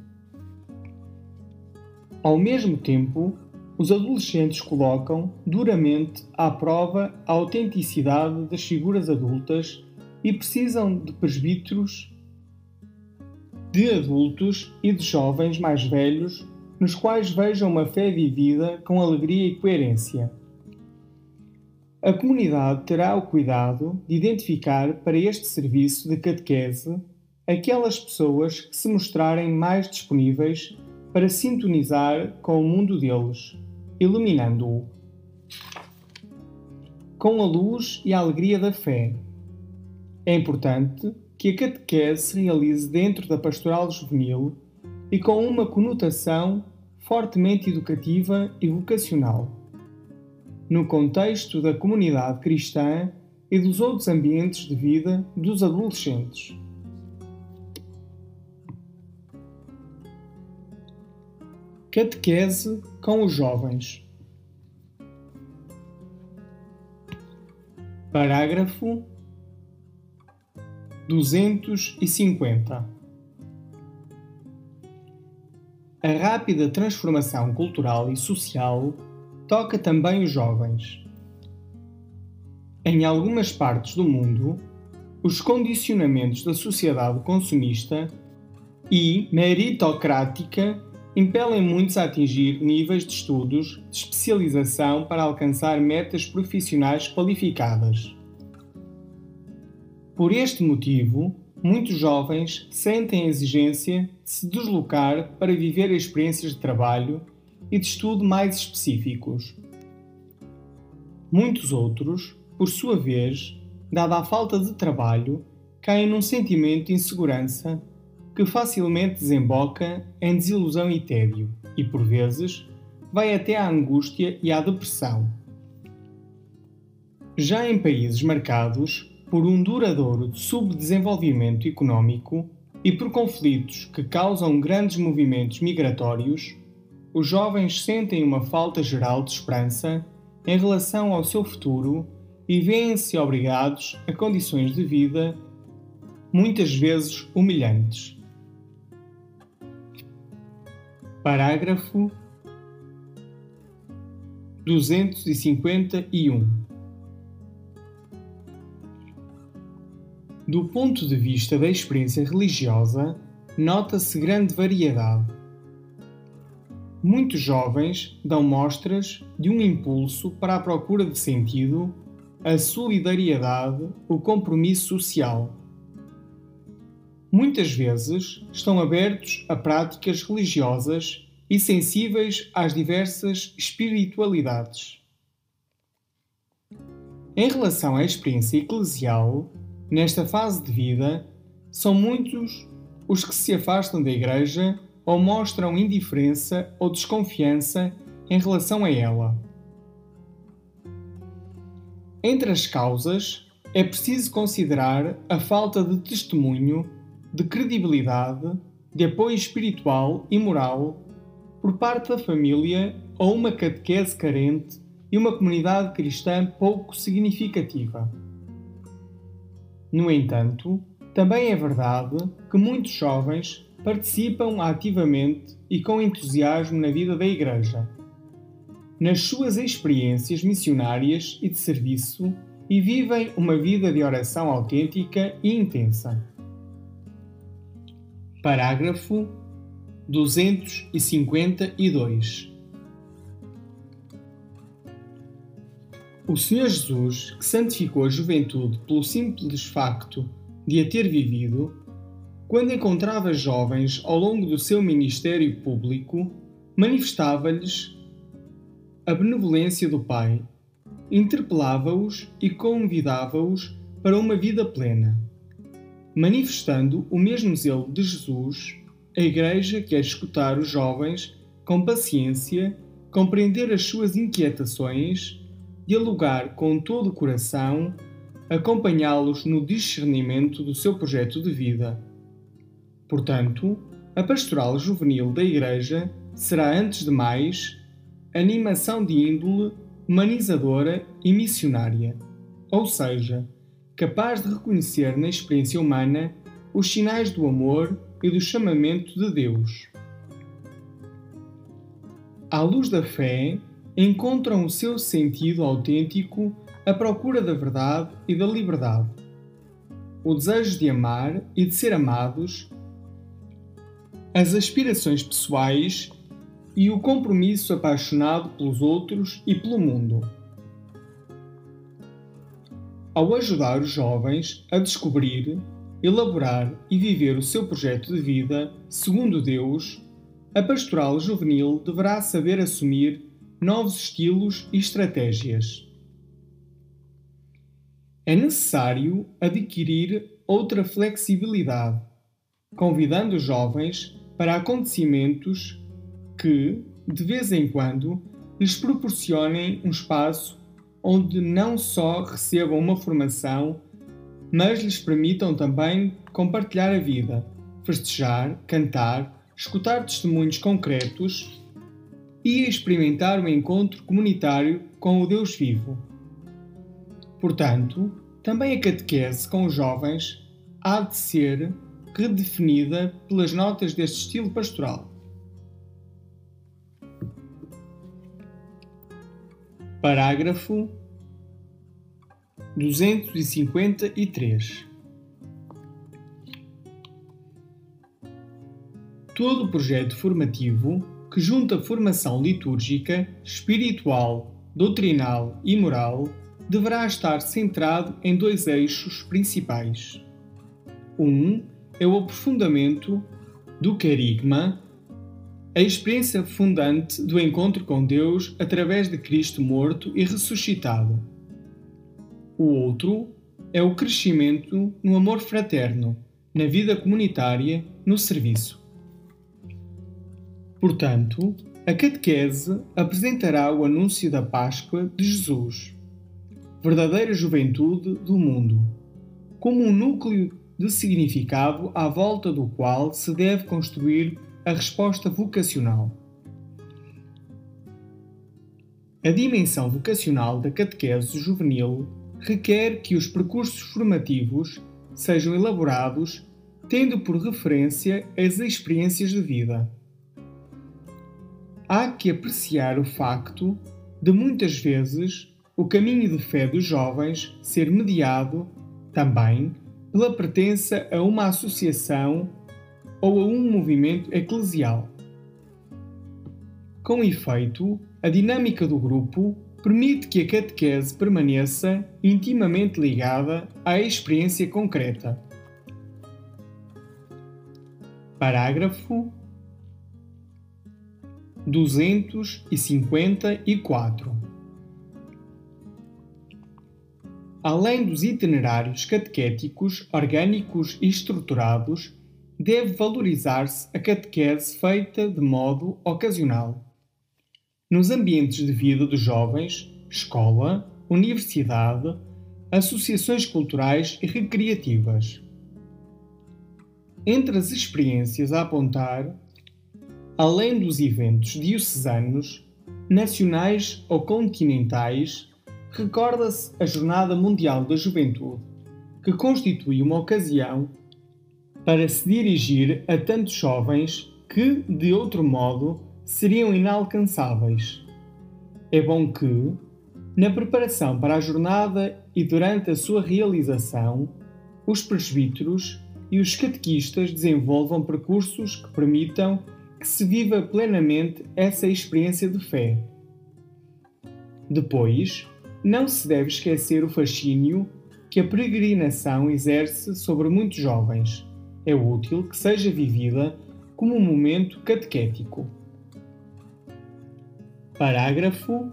Ao mesmo tempo, os adolescentes colocam duramente à prova a autenticidade das figuras adultas e precisam de presbíteros, de adultos e de jovens mais velhos, nos quais vejam uma fé vivida com alegria e coerência. A comunidade terá o cuidado de identificar para este serviço de catequese aquelas pessoas que se mostrarem mais disponíveis para sintonizar com o mundo deles, iluminando-o. Com a luz e a alegria da fé. É importante que a catequese se realize dentro da pastoral juvenil e com uma conotação fortemente educativa e vocacional no contexto da comunidade cristã e dos outros ambientes de vida dos adolescentes. Catequese com os jovens. Parágrafo 250. A rápida transformação cultural e social toca também os jovens. Em algumas partes do mundo, os condicionamentos da sociedade consumista e meritocrática impelem muitos a atingir níveis de estudos de especialização para alcançar metas profissionais qualificadas. Por este motivo, muitos jovens sentem a exigência de se deslocar para viver experiências de trabalho e de estudo mais específicos. Muitos outros, por sua vez, dada a falta de trabalho, caem num sentimento de insegurança que facilmente desemboca em desilusão e tédio, e por vezes vai até à angústia e à depressão. Já em países marcados por um duradouro subdesenvolvimento económico e por conflitos que causam grandes movimentos migratórios, os jovens sentem uma falta geral de esperança em relação ao seu futuro e veem-se obrigados a condições de vida muitas vezes humilhantes. Parágrafo 251 Do ponto de vista da experiência religiosa, nota-se grande variedade Muitos jovens dão mostras de um impulso para a procura de sentido, a solidariedade, o compromisso social. Muitas vezes estão abertos a práticas religiosas e sensíveis às diversas espiritualidades. Em relação à experiência eclesial, nesta fase de vida, são muitos os que se afastam da Igreja ou mostram indiferença ou desconfiança em relação a ela. Entre as causas, é preciso considerar a falta de testemunho, de credibilidade, de apoio espiritual e moral por parte da família ou uma catequese carente e uma comunidade cristã pouco significativa. No entanto, também é verdade que muitos jovens participam ativamente e com entusiasmo na vida da Igreja, nas suas experiências missionárias e de serviço e vivem uma vida de oração autêntica e intensa. Parágrafo 252 O Senhor Jesus, que santificou a juventude pelo simples facto de a ter vivido, quando encontrava jovens ao longo do seu ministério público, manifestava-lhes a benevolência do Pai, interpelava-os e convidava-os para uma vida plena. Manifestando o mesmo zelo de Jesus, a Igreja quer escutar os jovens com paciência, compreender as suas inquietações, dialogar com todo o coração, acompanhá-los no discernimento do seu projeto de vida. Portanto, a pastoral juvenil da Igreja será, antes de mais, animação de índole humanizadora e missionária, ou seja, capaz de reconhecer na experiência humana os sinais do amor e do chamamento de Deus. À luz da fé, encontram o seu sentido autêntico a procura da verdade e da liberdade. O desejo de amar e de ser amados, as aspirações pessoais e o compromisso apaixonado pelos outros e pelo mundo. Ao ajudar os jovens a descobrir elaborar e viver o seu projeto de vida segundo Deus, a pastoral juvenil deverá saber assumir novos estilos e estratégias. É necessário adquirir outra flexibilidade, convidando os jovens para acontecimentos que, de vez em quando, lhes proporcionem um espaço onde não só recebam uma formação mas lhes permitam também compartilhar a vida, festejar, cantar, escutar testemunhos concretos e experimentar o encontro comunitário com o Deus vivo. Portanto, também a catequese com os jovens há de ser redefinida pelas notas deste estilo pastoral. Parágrafo 253. Todo o projeto formativo que junta formação litúrgica, espiritual, doutrinal e moral deverá estar centrado em dois eixos principais. Um é o aprofundamento do carigma, a experiência fundante do encontro com Deus através de Cristo morto e ressuscitado o outro é o crescimento no amor fraterno, na vida comunitária, no serviço. Portanto, a catequese apresentará o anúncio da Páscoa de Jesus, verdadeira juventude do mundo, como um núcleo de significado à volta do qual se deve construir a resposta vocacional. A dimensão vocacional da catequese juvenil requer que os percursos formativos sejam elaborados tendo por referência as experiências de vida. Há que apreciar o facto de muitas vezes o caminho de fé dos jovens ser mediado também pela pertença a uma associação ou a um movimento eclesial. Com efeito, a dinâmica do grupo permite que a catequese permaneça intimamente ligada à experiência concreta. Parágrafo 254 Além dos itinerários catequéticos orgânicos e estruturados, deve valorizar-se a catequese feita de modo ocasional nos ambientes de vida dos jovens, escola, universidade, associações culturais e recreativas. Entre as experiências a apontar, além dos eventos diocesanos, nacionais ou continentais, recorda-se a Jornada Mundial da Juventude, que constitui uma ocasião para se dirigir a tantos jovens que, de outro modo, seriam inalcançáveis. É bom que, na preparação para a jornada e durante a sua realização, os presbíteros e os catequistas desenvolvam percursos que permitam que se viva plenamente essa experiência de fé. Depois, não se deve esquecer o fascínio que a peregrinação exerce sobre muitos jovens. É útil que seja vivida como um momento catequético. Parágrafo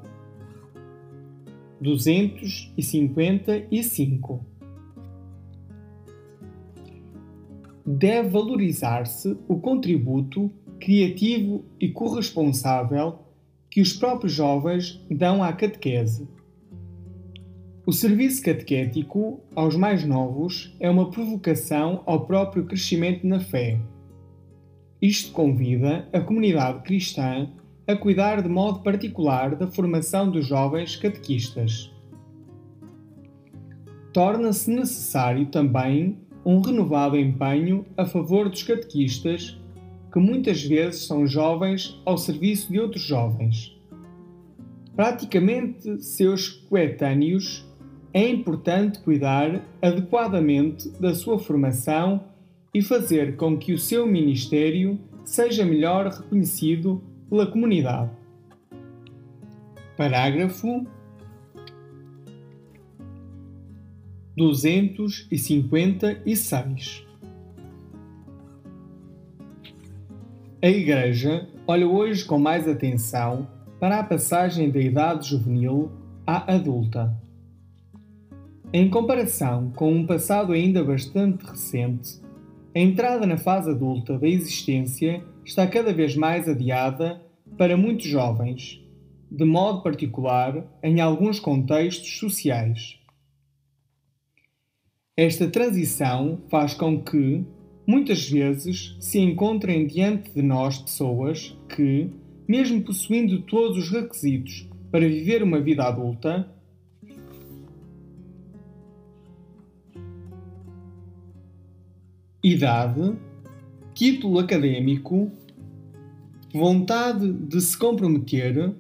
255 Deve valorizar-se o contributo criativo e corresponsável que os próprios jovens dão à catequese. O serviço catequético aos mais novos é uma provocação ao próprio crescimento na fé. Isto convida a comunidade cristã a cuidar de modo particular da formação dos jovens catequistas. Torna-se necessário também um renovado empenho a favor dos catequistas, que muitas vezes são jovens ao serviço de outros jovens. Praticamente seus coetâneos, é importante cuidar adequadamente da sua formação e fazer com que o seu ministério seja melhor reconhecido pela comunidade. Parágrafo 256 A Igreja olha hoje com mais atenção para a passagem da idade juvenil à adulta. Em comparação com um passado ainda bastante recente, a entrada na fase adulta da existência está cada vez mais adiada para muitos jovens, de modo particular em alguns contextos sociais. Esta transição faz com que, muitas vezes, se encontrem diante de nós pessoas que, mesmo possuindo todos os requisitos para viver uma vida adulta, idade, título académico, vontade de se comprometer,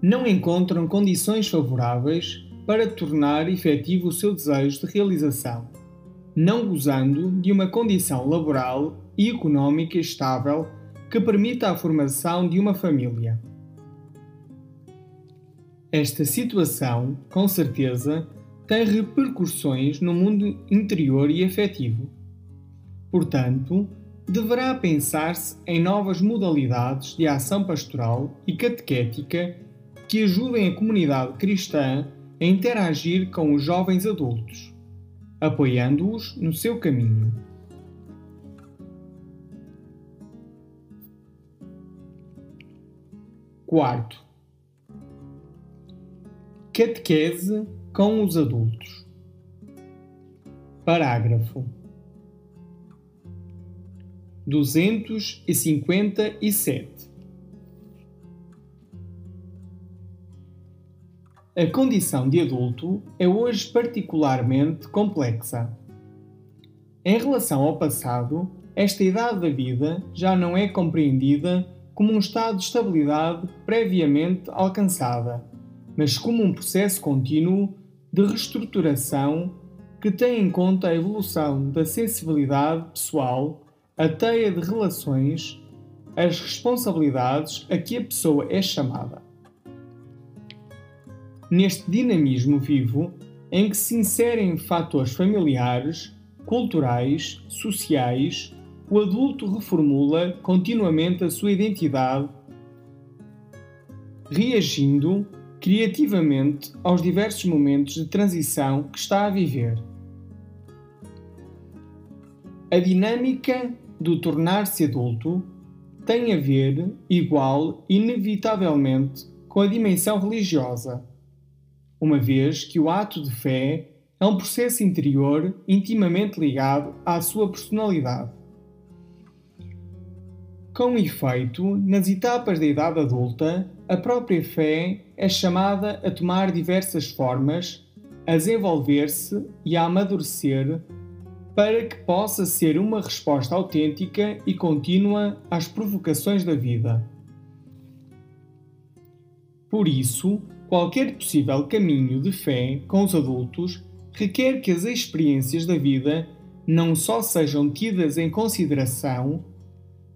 não encontram condições favoráveis para tornar efetivo o seu desejo de realização, não gozando de uma condição laboral e económica estável que permita a formação de uma família. Esta situação, com certeza, tem repercussões no mundo interior e afetivo. Portanto, deverá pensar-se em novas modalidades de ação pastoral e catequética que ajudem a comunidade cristã a interagir com os jovens adultos, apoiando-os no seu caminho. Quarto, Catequese com os adultos. Parágrafo 257. A condição de adulto é hoje particularmente complexa. Em relação ao passado, esta idade da vida já não é compreendida como um estado de estabilidade previamente alcançada mas como um processo contínuo de reestruturação que tem em conta a evolução da sensibilidade pessoal, a teia de relações, as responsabilidades a que a pessoa é chamada. Neste dinamismo vivo, em que se inserem fatores familiares, culturais, sociais, o adulto reformula continuamente a sua identidade, reagindo criativamente aos diversos momentos de transição que está a viver. A dinâmica do tornar-se adulto tem a ver, igual, inevitavelmente, com a dimensão religiosa, uma vez que o ato de fé é um processo interior intimamente ligado à sua personalidade. Com efeito, nas etapas da idade adulta, a própria fé é chamada a tomar diversas formas, a desenvolver-se e a amadurecer para que possa ser uma resposta autêntica e contínua às provocações da vida. Por isso, qualquer possível caminho de fé com os adultos requer que as experiências da vida não só sejam tidas em consideração,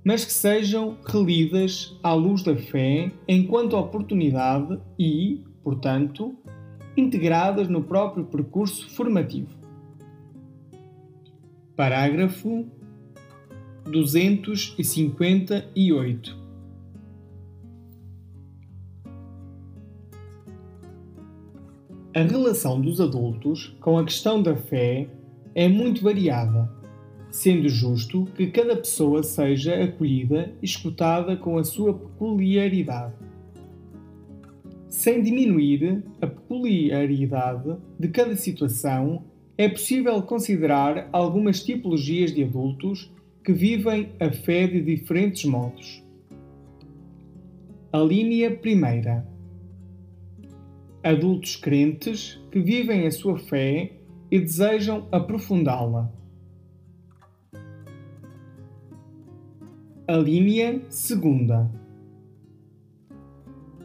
mas que sejam relidas à luz da fé enquanto oportunidade e, portanto, integradas no próprio percurso formativo. Parágrafo 258 A relação dos adultos com a questão da fé é muito variada, sendo justo que cada pessoa seja acolhida e escutada com a sua peculiaridade. Sem diminuir a peculiaridade de cada situação, é possível considerar algumas tipologias de adultos que vivem a fé de diferentes modos. A linha primeira adultos crentes que vivem a sua fé e desejam aprofundá-la. A linha segunda.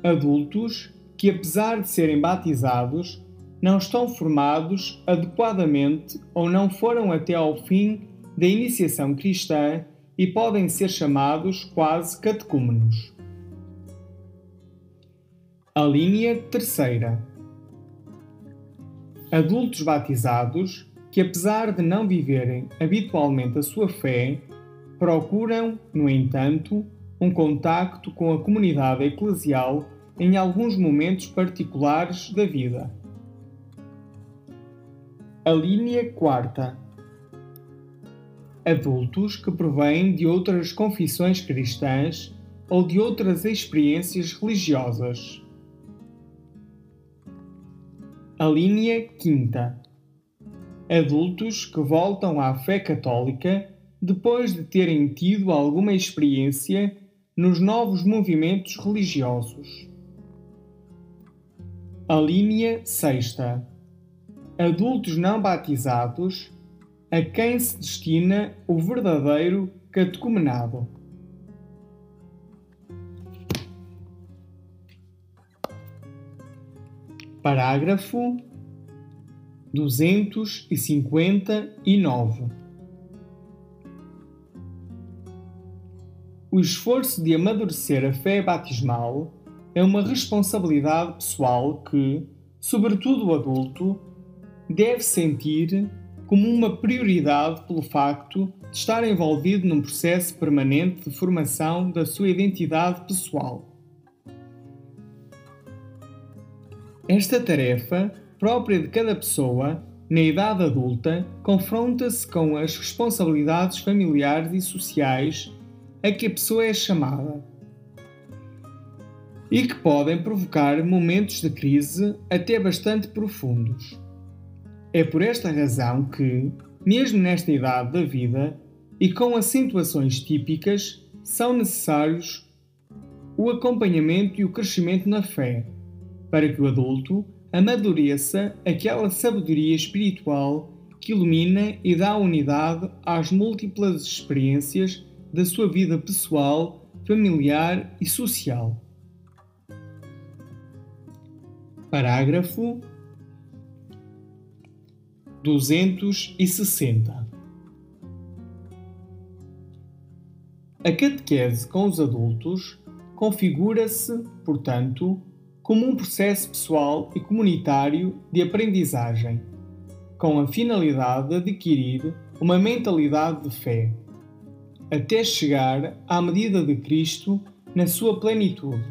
Adultos que, apesar de serem batizados, não estão formados adequadamente ou não foram até ao fim da iniciação cristã e podem ser chamados quase catecúmenos. A linha terceira. Adultos batizados que, apesar de não viverem habitualmente a sua fé, procuram, no entanto, um contacto com a comunidade eclesial em alguns momentos particulares da vida. A linha quarta. Adultos que provêm de outras confissões cristãs ou de outras experiências religiosas. A linha quinta. Adultos que voltam à fé católica depois de terem tido alguma experiência nos novos movimentos religiosos. A linha sexta. Adultos não batizados a quem se destina o verdadeiro catecumenado. Parágrafo 259. O esforço de amadurecer a fé batismal é uma responsabilidade pessoal que, sobretudo o adulto, deve sentir como uma prioridade pelo facto de estar envolvido num processo permanente de formação da sua identidade pessoal. Esta tarefa, própria de cada pessoa, na idade adulta, confronta-se com as responsabilidades familiares e sociais a que a pessoa é chamada e que podem provocar momentos de crise até bastante profundos. É por esta razão que, mesmo nesta idade da vida e com acentuações típicas, são necessários o acompanhamento e o crescimento na fé para que o adulto amadureça aquela sabedoria espiritual que ilumina e dá unidade às múltiplas experiências da sua vida pessoal, familiar e social. Parágrafo 260 A catequese com os adultos configura-se, portanto, como um processo pessoal e comunitário de aprendizagem, com a finalidade de adquirir uma mentalidade de fé, até chegar à medida de Cristo na sua plenitude.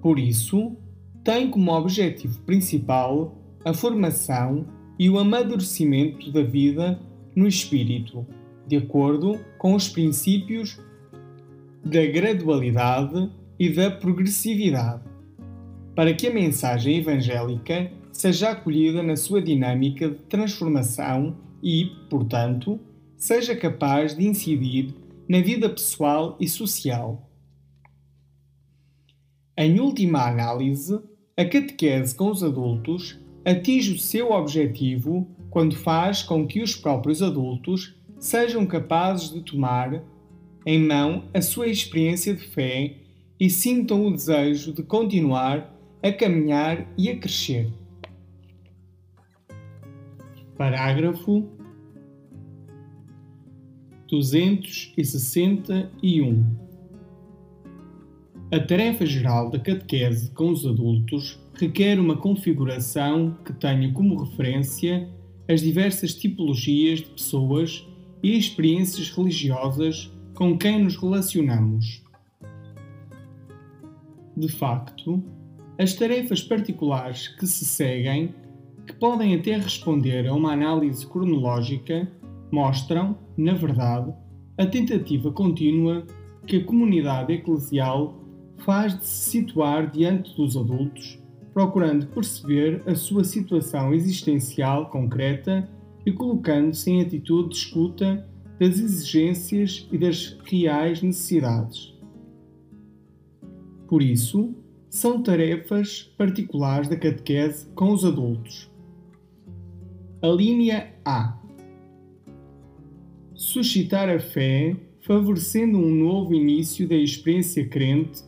Por isso, tem como objetivo principal a formação e o amadurecimento da vida no espírito, de acordo com os princípios da gradualidade e da progressividade, para que a mensagem evangélica seja acolhida na sua dinâmica de transformação e, portanto, seja capaz de incidir na vida pessoal e social. Em última análise, a catequese com os adultos atinge o seu objetivo quando faz com que os próprios adultos sejam capazes de tomar em mão a sua experiência de fé e sintam o desejo de continuar a caminhar e a crescer. Parágrafo 261. A tarefa geral da catequese com os adultos requer uma configuração que tenha como referência as diversas tipologias de pessoas e experiências religiosas com quem nos relacionamos. De facto, as tarefas particulares que se seguem, que podem até responder a uma análise cronológica, mostram, na verdade, a tentativa contínua que a comunidade eclesial faz de se situar diante dos adultos, procurando perceber a sua situação existencial concreta e colocando-se em atitude de escuta das exigências e das reais necessidades. Por isso, são tarefas particulares da catequese com os adultos. A linha A suscitar a fé, favorecendo um novo início da experiência crente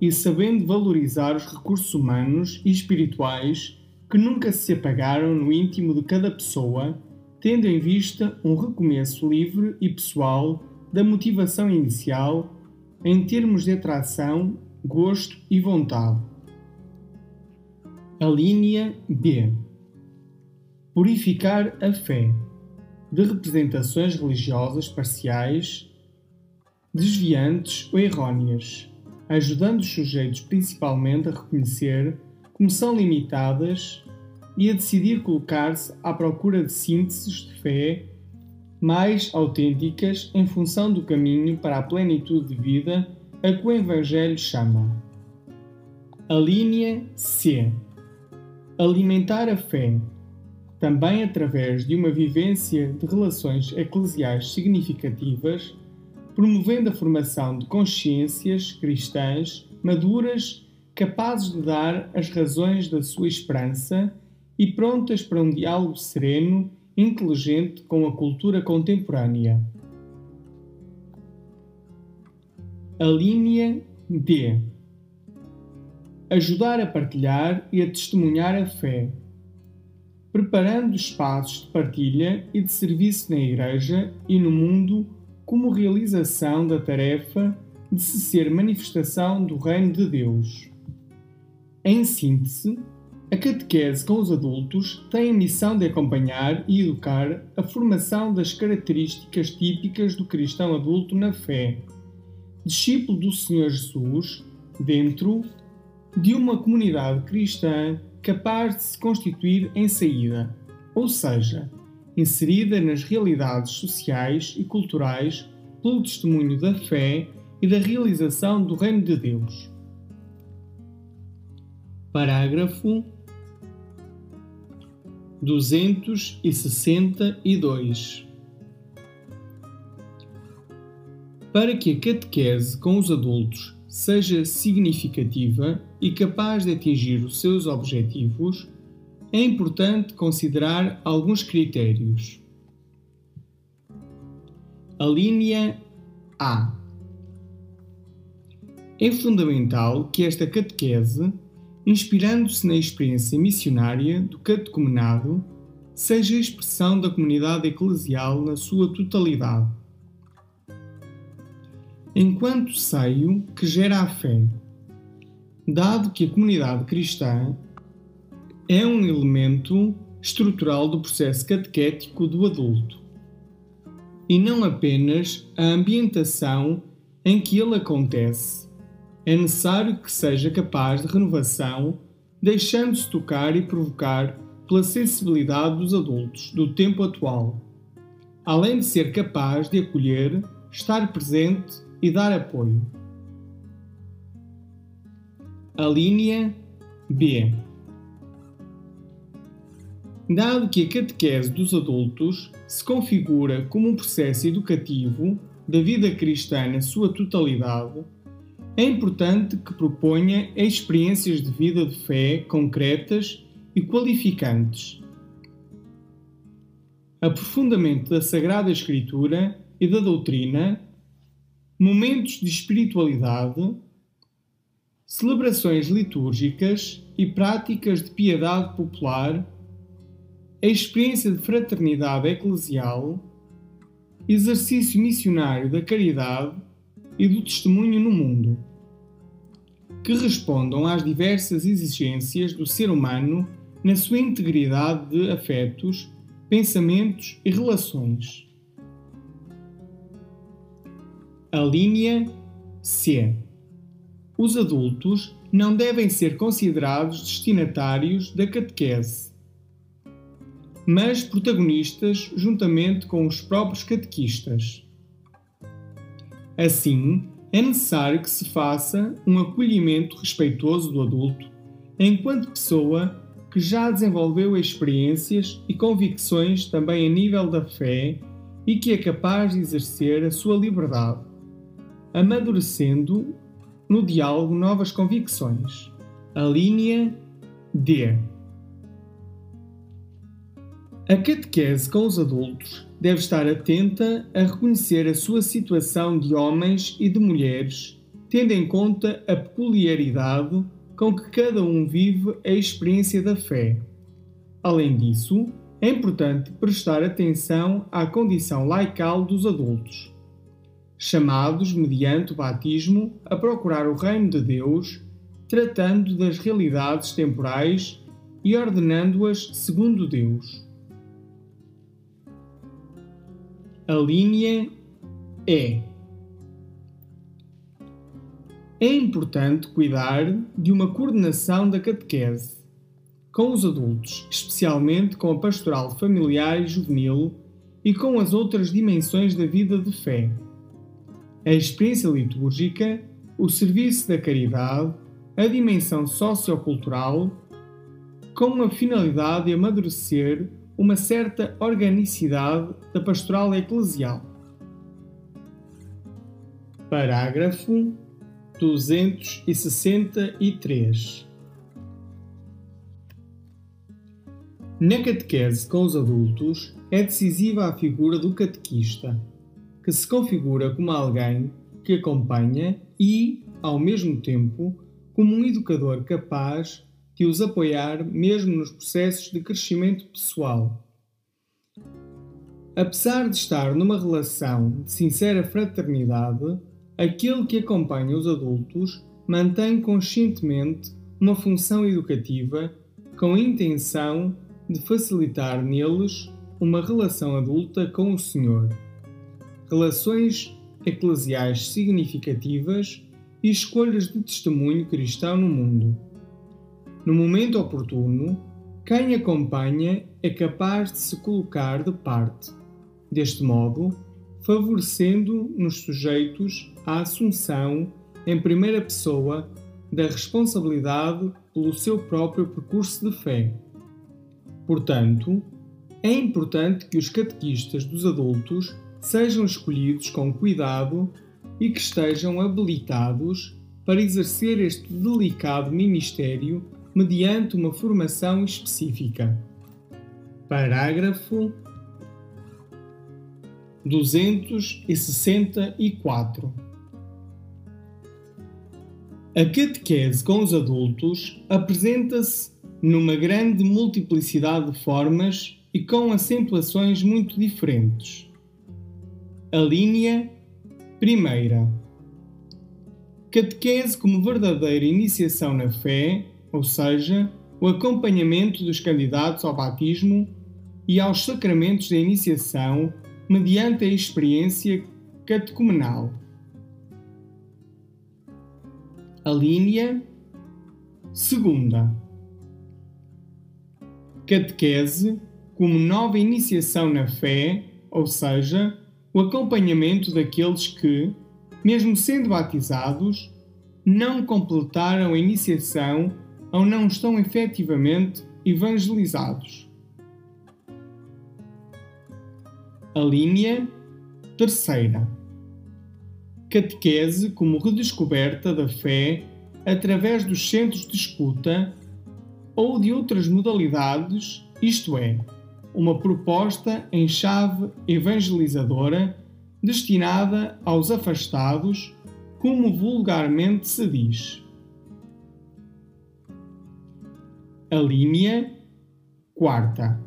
e sabendo valorizar os recursos humanos e espirituais que nunca se apagaram no íntimo de cada pessoa, tendo em vista um recomeço livre e pessoal da motivação inicial em termos de atração, gosto e vontade. A linha B. Purificar a fé de representações religiosas parciais, desviantes ou errôneas, ajudando os sujeitos principalmente a reconhecer como são limitadas e a decidir colocar-se à procura de sínteses de fé mais autênticas em função do caminho para a plenitude de vida a que o Evangelho chama. A linha C. Alimentar a fé também através de uma vivência de relações eclesiais significativas, promovendo a formação de consciências cristãs maduras capazes de dar as razões da sua esperança e prontas para um diálogo sereno, inteligente com a cultura contemporânea. A linha D. Ajudar a partilhar e a testemunhar a fé preparando espaços de partilha e de serviço na Igreja e no mundo como realização da tarefa de se ser manifestação do Reino de Deus. Em síntese, a catequese com os adultos tem a missão de acompanhar e educar a formação das características típicas do cristão adulto na fé, discípulo do Senhor Jesus, dentro de uma comunidade cristã capaz de se constituir em saída, ou seja, inserida nas realidades sociais e culturais pelo testemunho da fé e da realização do Reino de Deus. Parágrafo 262 Para que a catequese com os adultos seja significativa e capaz de atingir os seus objetivos, é importante considerar alguns critérios. A linha A. É fundamental que esta catequese, inspirando-se na experiência missionária do catecumenado, seja a expressão da comunidade eclesial na sua totalidade enquanto seio que gera a fé, dado que a comunidade cristã é um elemento estrutural do processo catequético do adulto, e não apenas a ambientação em que ele acontece. É necessário que seja capaz de renovação, deixando-se tocar e provocar pela sensibilidade dos adultos do tempo atual, além de ser capaz de acolher, estar presente e dar apoio. A linha B. Dado que a catequese dos adultos se configura como um processo educativo da vida cristã na sua totalidade, é importante que proponha experiências de vida de fé concretas e qualificantes. Aprofundamento da Sagrada Escritura e da doutrina momentos de espiritualidade, celebrações litúrgicas e práticas de piedade popular, a experiência de fraternidade eclesial, exercício missionário da caridade e do testemunho no mundo, que respondam às diversas exigências do ser humano na sua integridade de afetos, pensamentos e relações. A linha C. Os adultos não devem ser considerados destinatários da catequese, mas protagonistas juntamente com os próprios catequistas. Assim, é necessário que se faça um acolhimento respeitoso do adulto enquanto pessoa que já desenvolveu experiências e convicções também a nível da fé e que é capaz de exercer a sua liberdade, amadurecendo no diálogo novas convicções. A linha D. A catequese com os adultos deve estar atenta a reconhecer a sua situação de homens e de mulheres, tendo em conta a peculiaridade com que cada um vive a experiência da fé. Além disso, é importante prestar atenção à condição laical dos adultos, chamados, mediante o batismo, a procurar o reino de Deus, tratando das realidades temporais e ordenando-as segundo Deus. A linha é é importante cuidar de uma coordenação da catequese com os adultos, especialmente com a pastoral familiar e juvenil e com as outras dimensões da vida de fé. A experiência litúrgica, o serviço da caridade, a dimensão sociocultural, com a finalidade de amadurecer uma certa organicidade da pastoral eclesial. Parágrafo 263. Na catequese com os adultos, é decisiva a figura do catequista, que se configura como alguém que acompanha e, ao mesmo tempo, como um educador capaz de os apoiar mesmo nos processos de crescimento pessoal. Apesar de estar numa relação de sincera fraternidade, aquele que acompanha os adultos mantém conscientemente uma função educativa com a intenção de facilitar neles uma relação adulta com o Senhor, relações eclesiais significativas e escolhas de testemunho cristão no mundo. No momento oportuno, quem acompanha é capaz de se colocar de parte. Deste modo, favorecendo nos sujeitos a assunção, em primeira pessoa, da responsabilidade pelo seu próprio percurso de fé. Portanto, é importante que os catequistas dos adultos sejam escolhidos com cuidado e que estejam habilitados para exercer este delicado ministério mediante uma formação específica. Parágrafo 264. A catequese com os adultos apresenta-se numa grande multiplicidade de formas e com acentuações muito diferentes. A linha primeira. Catequese como verdadeira iniciação na fé, ou seja, o acompanhamento dos candidatos ao batismo e aos sacramentos da iniciação mediante a experiência catecumenal. A linha segunda. Catequese como nova iniciação na fé, ou seja, o acompanhamento daqueles que, mesmo sendo batizados, não completaram a iniciação ou não estão efetivamente evangelizados. A linha terceira. Catequese como redescoberta da fé através dos centros de escuta ou de outras modalidades, isto é, uma proposta em chave evangelizadora destinada aos afastados, como vulgarmente se diz. A linha quarta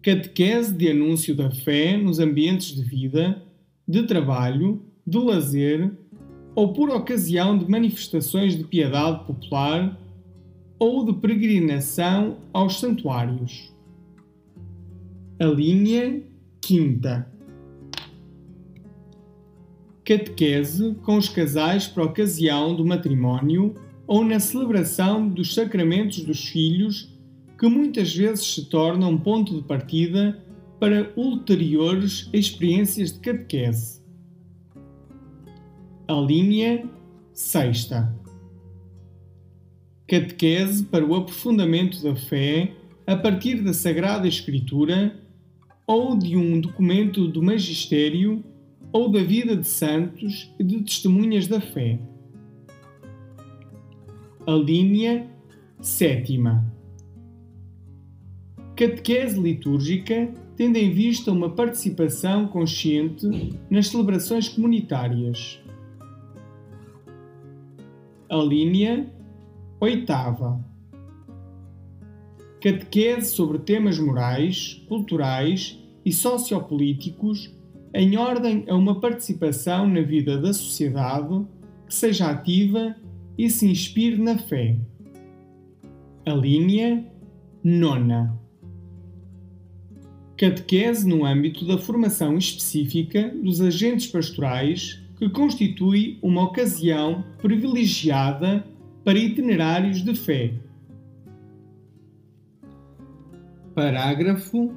catequese de anúncio da fé nos ambientes de vida, de trabalho, de lazer ou por ocasião de manifestações de piedade popular ou de peregrinação aos santuários. A linha quinta. Catequese com os casais por ocasião do matrimónio ou na celebração dos sacramentos dos filhos, que muitas vezes se tornam ponto de partida para ulteriores experiências de catequese. A linha sexta. Catequese para o aprofundamento da fé a partir da Sagrada Escritura ou de um documento do magistério ou da vida de santos e de testemunhas da fé. A linha sétima. Catequese litúrgica tendo em vista uma participação consciente nas celebrações comunitárias. A linha oitava. Catequese sobre temas morais, culturais e sociopolíticos em ordem a uma participação na vida da sociedade que seja ativa e se inspire na fé. A linha nona. Catequese no âmbito da formação específica dos agentes pastorais, que constitui uma ocasião privilegiada para itinerários de fé. Parágrafo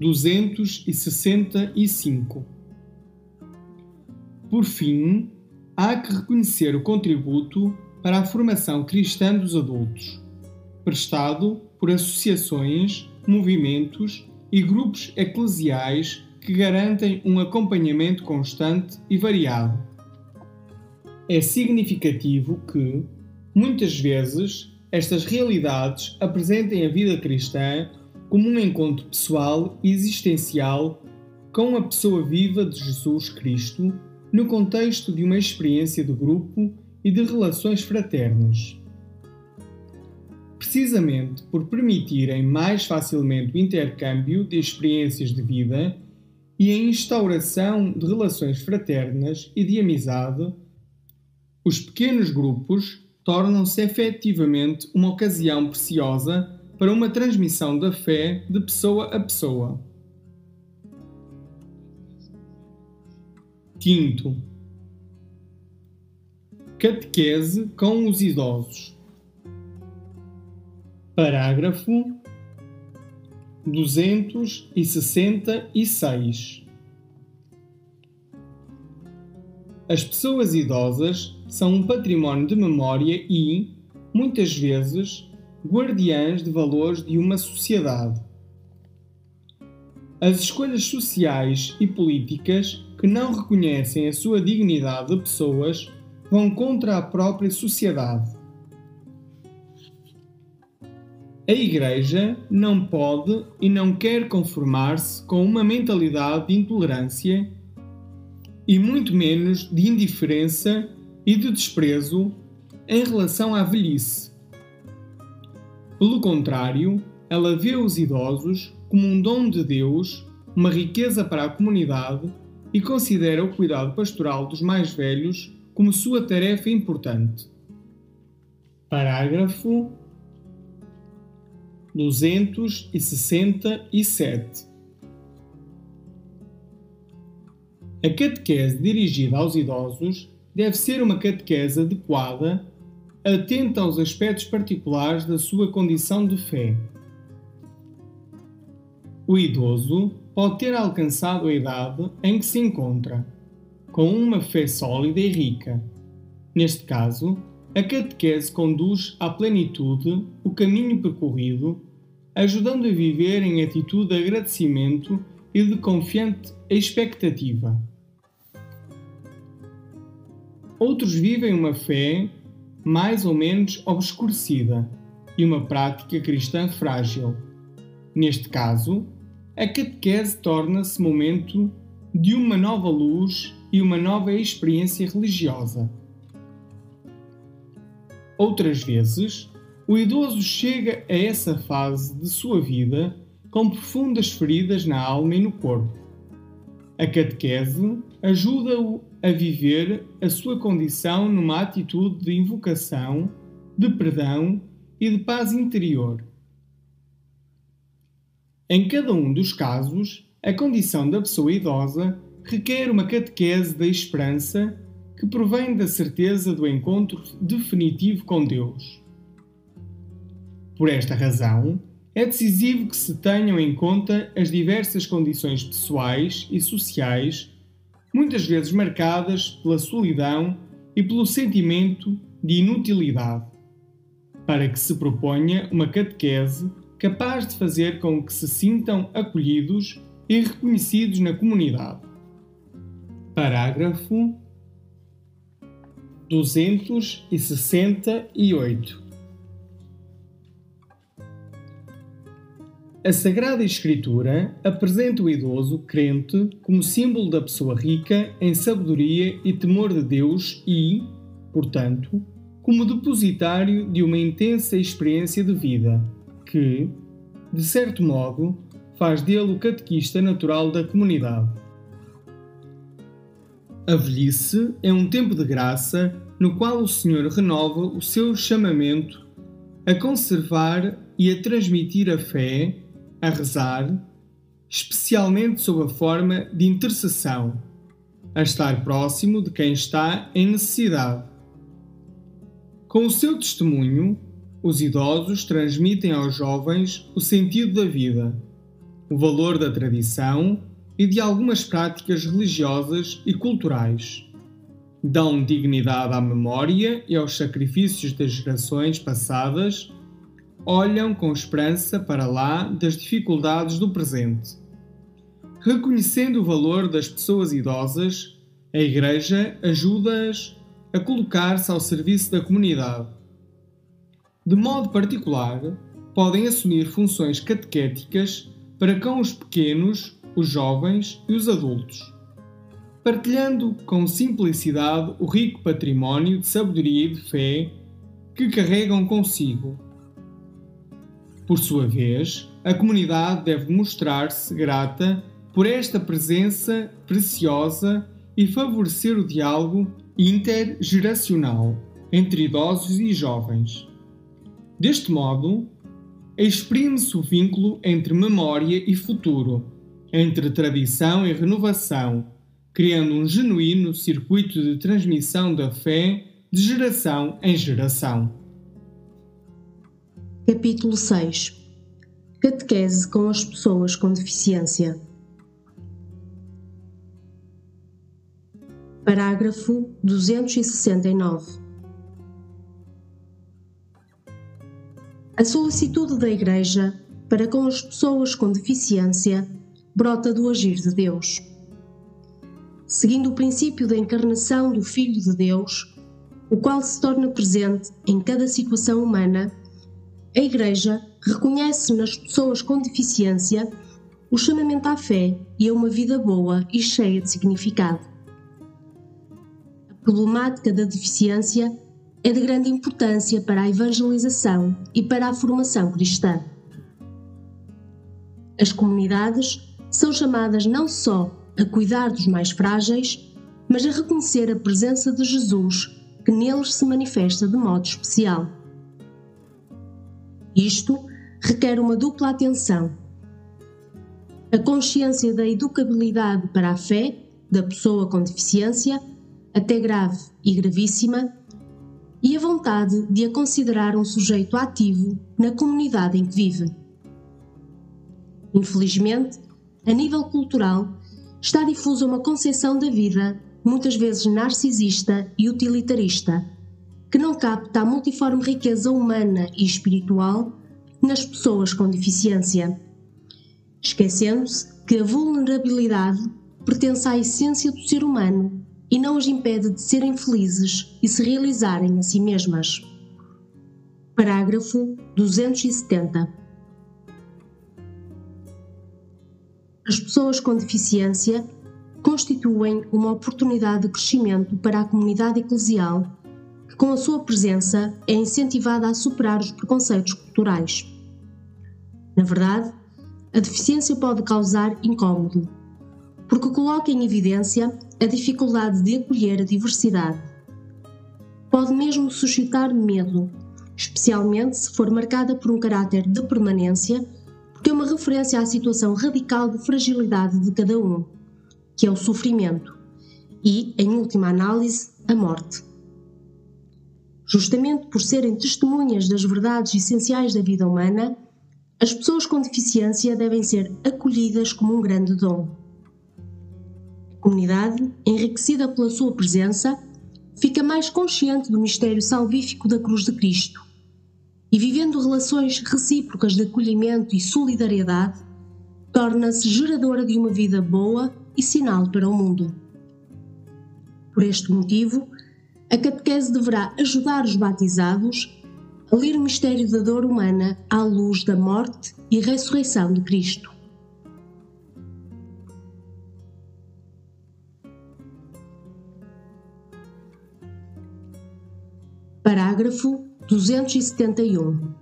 265. Por fim, há que reconhecer o contributo para a formação cristã dos adultos, prestado por associações, movimentos e grupos eclesiais que garantem um acompanhamento constante e variado. É significativo que, muitas vezes, estas realidades apresentem a vida cristã como um encontro pessoal e existencial com a pessoa viva de Jesus Cristo no contexto de uma experiência de grupo e de relações fraternas. Precisamente por permitirem mais facilmente o intercâmbio de experiências de vida e a instauração de relações fraternas e de amizade, os pequenos grupos tornam-se efetivamente uma ocasião preciosa para uma transmissão da fé de pessoa a pessoa. Quinto, catequese com os idosos. Parágrafo 266. As pessoas idosas são um património de memória e, muitas vezes, guardiãs de valores de uma sociedade. As escolhas sociais e políticas que não reconhecem a sua dignidade de pessoas vão contra a própria sociedade. A Igreja não pode e não quer conformar-se com uma mentalidade de intolerância e muito menos de indiferença e de desprezo em relação à velhice. Pelo contrário, ela vê os idosos como um dom de Deus, uma riqueza para a comunidade e considera o cuidado pastoral dos mais velhos como sua tarefa importante. Parágrafo 267 A catequese dirigida aos idosos deve ser uma catequese adequada, atenta aos aspectos particulares da sua condição de fé. O idoso pode ter alcançado a idade em que se encontra, com uma fé sólida e rica. Neste caso, a catequese conduz à plenitude o caminho percorrido, ajudando a viver em atitude de agradecimento e de confiante expectativa. Outros vivem uma fé mais ou menos obscurecida e uma prática cristã frágil. Neste caso, a catequese torna-se momento de uma nova luz e uma nova experiência religiosa. Outras vezes, o idoso chega a essa fase de sua vida com profundas feridas na alma e no corpo. A catequese ajuda-o a viver a sua condição numa atitude de invocação, de perdão e de paz interior. Em cada um dos casos, a condição da pessoa idosa requer uma catequese da esperança que provém da certeza do encontro definitivo com Deus. Por esta razão, é decisivo que se tenham em conta as diversas condições pessoais e sociais, muitas vezes marcadas pela solidão e pelo sentimento de inutilidade, para que se proponha uma catequese capaz de fazer com que se sintam acolhidos e reconhecidos na comunidade. Parágrafo 268 A Sagrada Escritura apresenta o idoso crente como símbolo da pessoa rica em sabedoria e temor de Deus e, portanto, como depositário de uma intensa experiência de vida que, de certo modo, faz dele o catequista natural da comunidade. A velhice é um tempo de graça no qual o Senhor renova o seu chamamento a conservar e a transmitir a fé a rezar, especialmente sob a forma de intercessão, a estar próximo de quem está em necessidade. Com o seu testemunho, os idosos transmitem aos jovens o sentido da vida, o valor da tradição e de algumas práticas religiosas e culturais. Dão dignidade à memória e aos sacrifícios das gerações passadas olham com esperança para lá das dificuldades do presente. Reconhecendo o valor das pessoas idosas, a Igreja ajuda-as a colocar-se ao serviço da comunidade. De modo particular, podem assumir funções catequéticas para com os pequenos, os jovens e os adultos, partilhando com simplicidade o rico património de sabedoria e de fé que carregam consigo por sua vez, a comunidade deve mostrar-se grata por esta presença preciosa e favorecer o diálogo intergeracional entre idosos e jovens. Deste modo, exprime-se o vínculo entre memória e futuro, entre tradição e renovação, criando um genuíno circuito de transmissão da fé de geração em geração. Capítulo 6 Catequese com as pessoas com deficiência. Parágrafo 269 A solicitude da Igreja para com as pessoas com deficiência brota do agir de Deus. Seguindo o princípio da encarnação do Filho de Deus, o qual se torna presente em cada situação humana a Igreja reconhece nas pessoas com deficiência o chamamento à fé e a uma vida boa e cheia de significado. A problemática da deficiência é de grande importância para a evangelização e para a formação cristã. As comunidades são chamadas não só a cuidar dos mais frágeis, mas a reconhecer a presença de Jesus que neles se manifesta de modo especial. Isto requer uma dupla atenção. A consciência da educabilidade para a fé da pessoa com deficiência, até grave e gravíssima, e a vontade de a considerar um sujeito ativo na comunidade em que vive. Infelizmente, a nível cultural, está difusa uma concepção da vida, muitas vezes narcisista e utilitarista, que não capta a multiforme riqueza humana e espiritual nas pessoas com deficiência, esquecendo-se que a vulnerabilidade pertence à essência do ser humano e não os impede de serem felizes e se realizarem a si mesmas. Parágrafo 270 As pessoas com deficiência constituem uma oportunidade de crescimento para a comunidade eclesial que, com a sua presença, é incentivada a superar os preconceitos culturais. Na verdade, a deficiência pode causar incômodo, porque coloca em evidência a dificuldade de acolher a diversidade. Pode mesmo suscitar medo, especialmente se for marcada por um caráter de permanência, porque é uma referência à situação radical de fragilidade de cada um, que é o sofrimento, e, em última análise, a morte. Justamente por serem testemunhas das verdades essenciais da vida humana, as pessoas com deficiência devem ser acolhidas como um grande dom. Comunidade, enriquecida pela sua presença, fica mais consciente do mistério salvífico da cruz de Cristo e, vivendo relações recíprocas de acolhimento e solidariedade, torna-se geradora de uma vida boa e sinal para o mundo. Por este motivo, a catequese deverá ajudar os batizados a ler o mistério da dor humana à luz da morte e ressurreição de Cristo. Parágrafo 271.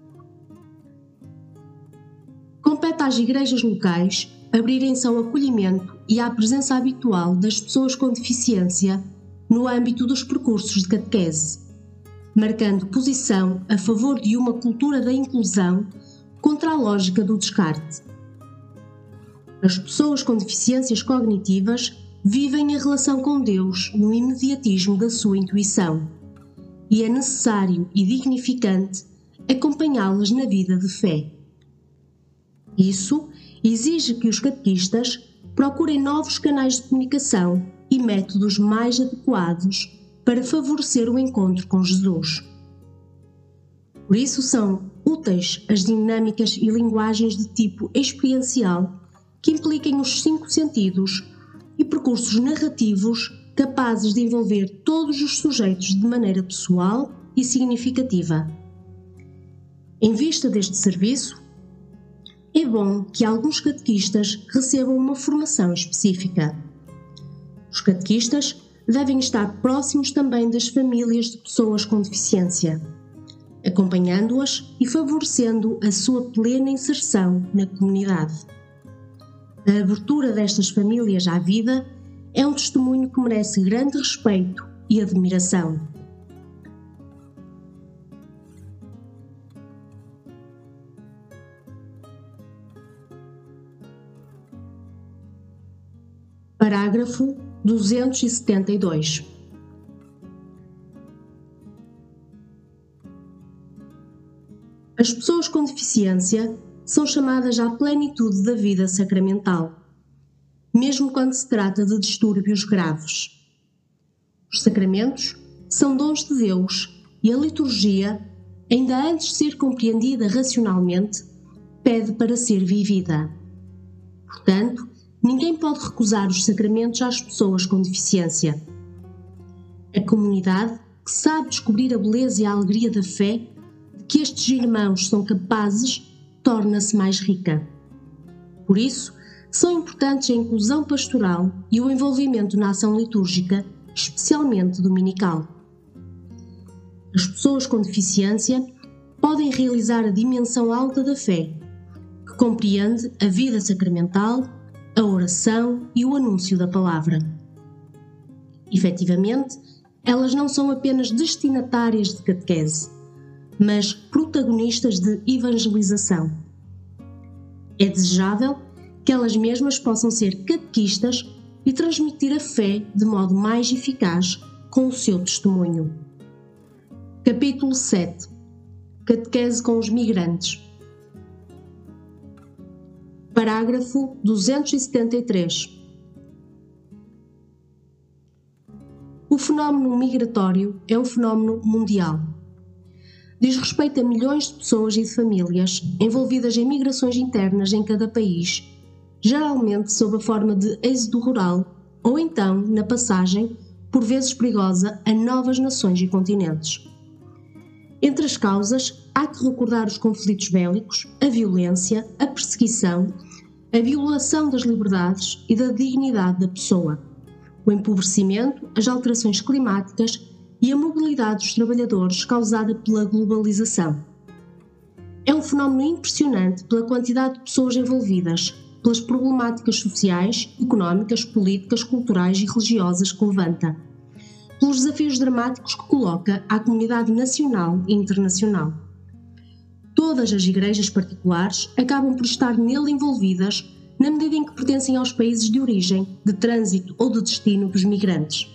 Compete às igrejas locais abrirem-se ao acolhimento e à presença habitual das pessoas com deficiência no âmbito dos percursos de catequese, marcando posição a favor de uma cultura da inclusão contra a lógica do descarte. As pessoas com deficiências cognitivas vivem a relação com Deus no imediatismo da sua intuição, e é necessário e dignificante acompanhá-las na vida de fé. Isso exige que os catequistas procurem novos canais de comunicação e métodos mais adequados para favorecer o encontro com Jesus. Por isso são úteis as dinâmicas e linguagens de tipo experiencial que impliquem os cinco sentidos e percursos narrativos capazes de envolver todos os sujeitos de maneira pessoal e significativa. Em vista deste serviço, é bom que alguns catequistas recebam uma formação específica. Os catequistas devem estar próximos também das famílias de pessoas com deficiência, acompanhando-as e favorecendo a sua plena inserção na comunidade. A abertura destas famílias à vida é um testemunho que merece grande respeito e admiração. Parágrafo 272. As pessoas com deficiência são chamadas à plenitude da vida sacramental, mesmo quando se trata de distúrbios graves. Os sacramentos são dons de Deus e a liturgia, ainda antes de ser compreendida racionalmente, pede para ser vivida. Portanto, Ninguém pode recusar os sacramentos às pessoas com deficiência. A comunidade, que sabe descobrir a beleza e a alegria da fé de que estes irmãos são capazes, torna-se mais rica. Por isso, são importantes a inclusão pastoral e o envolvimento na ação litúrgica, especialmente dominical. As pessoas com deficiência podem realizar a dimensão alta da fé, que compreende a vida sacramental a oração e o anúncio da palavra. Efetivamente, elas não são apenas destinatárias de catequese, mas protagonistas de evangelização. É desejável que elas mesmas possam ser catequistas e transmitir a fé de modo mais eficaz com o seu testemunho. Capítulo 7 Catequese com os migrantes Parágrafo 273. O fenómeno migratório é um fenómeno mundial. Diz respeito a milhões de pessoas e de famílias envolvidas em migrações internas em cada país, geralmente sob a forma de êxodo rural ou então na passagem, por vezes perigosa, a novas nações e continentes. Entre as causas, há que recordar os conflitos bélicos, a violência, a perseguição, a violação das liberdades e da dignidade da pessoa, o empobrecimento, as alterações climáticas e a mobilidade dos trabalhadores causada pela globalização. É um fenómeno impressionante pela quantidade de pessoas envolvidas, pelas problemáticas sociais, económicas, políticas, culturais e religiosas que levanta, pelos desafios dramáticos que coloca à comunidade nacional e internacional. Todas as igrejas particulares acabam por estar nele envolvidas na medida em que pertencem aos países de origem, de trânsito ou de destino dos migrantes.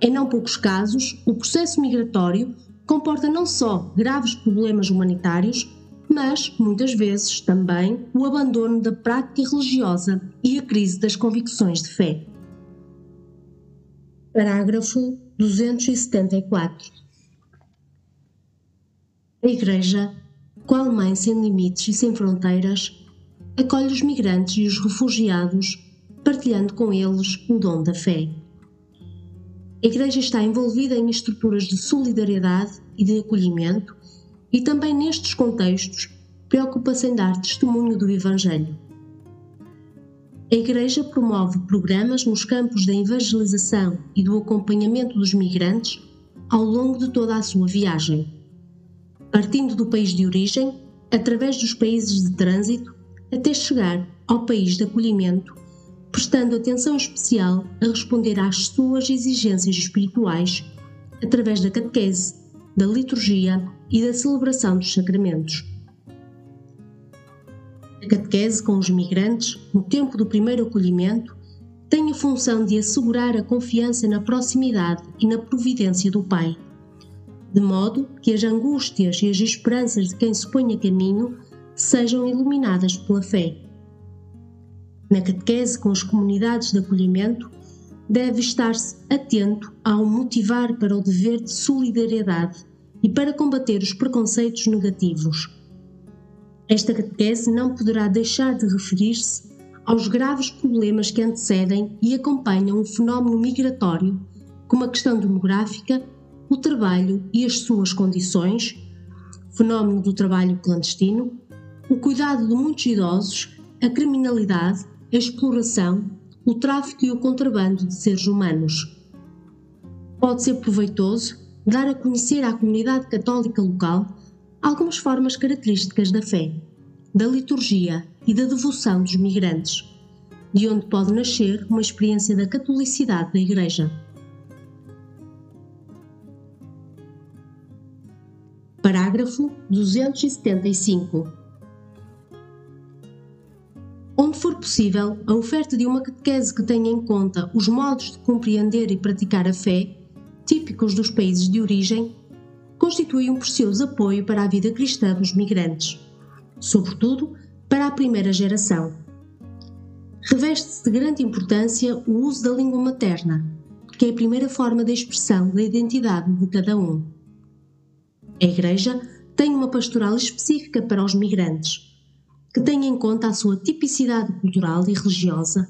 Em não poucos casos, o processo migratório comporta não só graves problemas humanitários, mas, muitas vezes, também o abandono da prática religiosa e a crise das convicções de fé. Parágrafo 274 A Igreja, qual mãe sem limites e sem fronteiras, acolhe os migrantes e os refugiados, partilhando com eles o dom da fé. A Igreja está envolvida em estruturas de solidariedade e de acolhimento e também nestes contextos preocupa-se em dar testemunho do Evangelho. A Igreja promove programas nos campos da evangelização e do acompanhamento dos migrantes ao longo de toda a sua viagem, partindo do país de origem, através dos países de trânsito, até chegar ao país de acolhimento prestando atenção especial a responder às suas exigências espirituais através da catequese, da liturgia e da celebração dos sacramentos. A catequese com os migrantes, no tempo do primeiro acolhimento, tem a função de assegurar a confiança na proximidade e na providência do Pai, de modo que as angústias e as esperanças de quem se põe a caminho sejam iluminadas pela fé na catequese com as comunidades de acolhimento, deve estar-se atento ao motivar para o dever de solidariedade e para combater os preconceitos negativos. Esta catequese não poderá deixar de referir-se aos graves problemas que antecedem e acompanham o fenómeno migratório, como a questão demográfica, o trabalho e as suas condições, fenómeno do trabalho clandestino, o cuidado de muitos idosos, a criminalidade a exploração, o tráfico e o contrabando de seres humanos. Pode ser proveitoso dar a conhecer à comunidade católica local algumas formas características da fé, da liturgia e da devoção dos migrantes, de onde pode nascer uma experiência da catolicidade da Igreja. Parágrafo 275 Onde for possível, a oferta de uma catequese que tenha em conta os modos de compreender e praticar a fé, típicos dos países de origem, constitui um precioso apoio para a vida cristã dos migrantes, sobretudo para a primeira geração. Reveste-se de grande importância o uso da língua materna, que é a primeira forma de expressão da identidade de cada um. A Igreja tem uma pastoral específica para os migrantes que tenha em conta a sua tipicidade cultural e religiosa.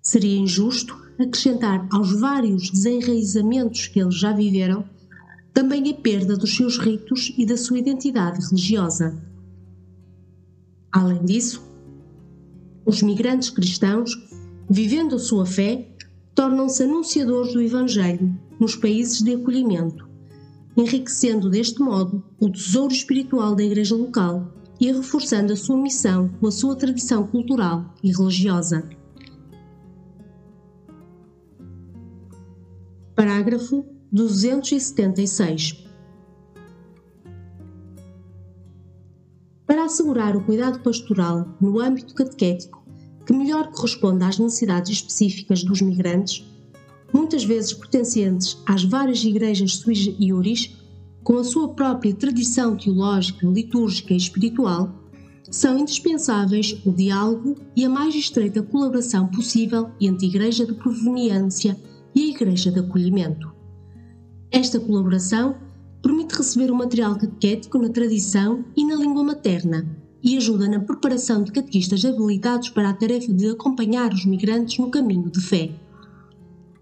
Seria injusto acrescentar aos vários desenraizamentos que eles já viveram também a perda dos seus ritos e da sua identidade religiosa. Além disso, os migrantes cristãos, vivendo a sua fé, tornam-se anunciadores do Evangelho nos países de acolhimento, enriquecendo deste modo o tesouro espiritual da Igreja local e reforçando a sua missão com a sua tradição cultural e religiosa. Parágrafo 276. Para assegurar o cuidado pastoral no âmbito catequético que melhor corresponda às necessidades específicas dos migrantes, muitas vezes pertencentes às várias igrejas sui iuris, com a sua própria tradição teológica, litúrgica e espiritual, são indispensáveis o diálogo e a mais estreita colaboração possível entre Igreja de Proveniência e a Igreja de Acolhimento. Esta colaboração permite receber o material catequético na tradição e na língua materna e ajuda na preparação de catequistas habilitados para a tarefa de acompanhar os migrantes no caminho de fé.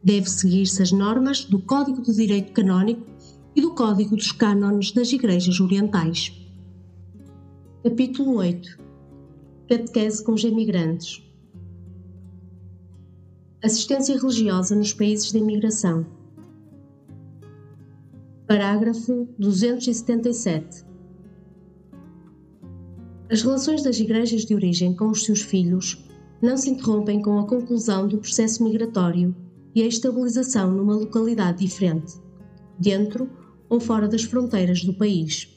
Deve seguir-se as normas do Código de Direito Canónico e do Código dos Cânones das Igrejas Orientais. Capítulo 8 Catequese com os emigrantes Assistência religiosa nos países de imigração Parágrafo 277. As relações das igrejas de origem com os seus filhos não se interrompem com a conclusão do processo migratório e a estabilização numa localidade diferente, dentro ou fora das fronteiras do país.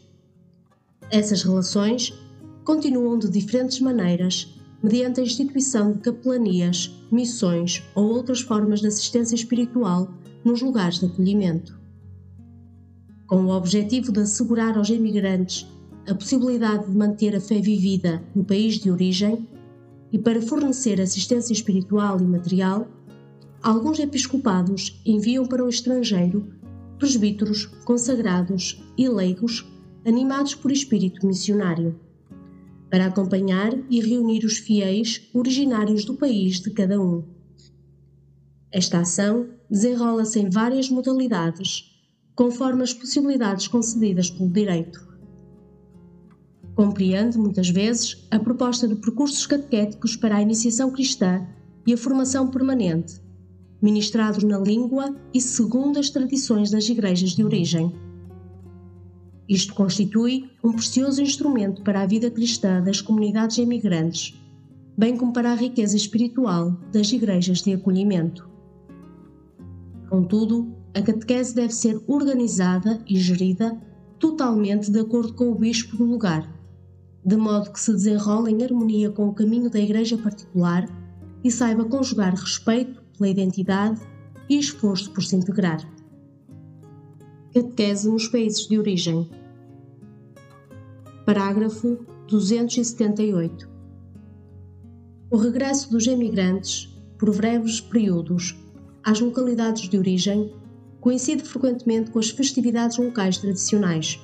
Essas relações continuam de diferentes maneiras mediante a instituição de capelanias, missões ou outras formas de assistência espiritual nos lugares de acolhimento. Com o objetivo de assegurar aos imigrantes a possibilidade de manter a fé vivida no país de origem e para fornecer assistência espiritual e material, alguns episcopados enviam para o estrangeiro presbíteros consagrados e leigos animados por espírito missionário, para acompanhar e reunir os fiéis originários do país de cada um. Esta ação desenrola-se em várias modalidades, conforme as possibilidades concedidas pelo direito. Compreende, muitas vezes, a proposta de percursos catequéticos para a iniciação cristã e a formação permanente, ministrados na língua e segundo as tradições das igrejas de origem. Isto constitui um precioso instrumento para a vida cristã das comunidades imigrantes, bem como para a riqueza espiritual das igrejas de acolhimento. Contudo, a catequese deve ser organizada e gerida totalmente de acordo com o bispo do lugar, de modo que se desenrole em harmonia com o caminho da igreja particular e saiba conjugar respeito pela identidade e esforço por se integrar. Catequese nos países de origem. Parágrafo 278. O regresso dos emigrantes, por breves períodos, às localidades de origem coincide frequentemente com as festividades locais tradicionais,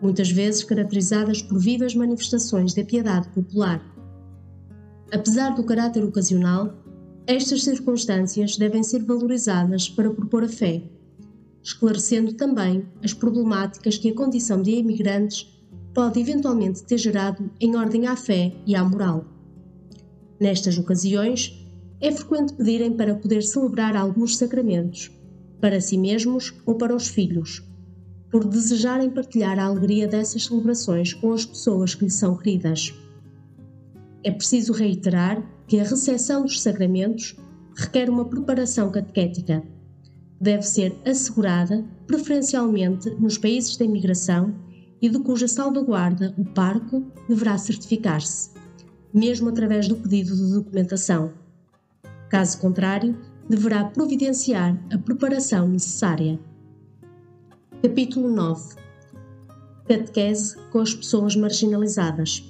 muitas vezes caracterizadas por vivas manifestações da piedade popular. Apesar do caráter ocasional, estas circunstâncias devem ser valorizadas para propor a fé, esclarecendo também as problemáticas que a condição de imigrantes pode eventualmente ter gerado em ordem à fé e à moral. Nestas ocasiões, é frequente pedirem para poder celebrar alguns sacramentos, para si mesmos ou para os filhos, por desejarem partilhar a alegria dessas celebrações com as pessoas que lhes são queridas. É preciso reiterar que a recepção dos sacramentos requer uma preparação catequética. Deve ser assegurada, preferencialmente nos países da imigração e de cuja salvaguarda o parco deverá certificar-se, mesmo através do pedido de documentação. Caso contrário, deverá providenciar a preparação necessária. Capítulo 9 Catequese com as pessoas marginalizadas.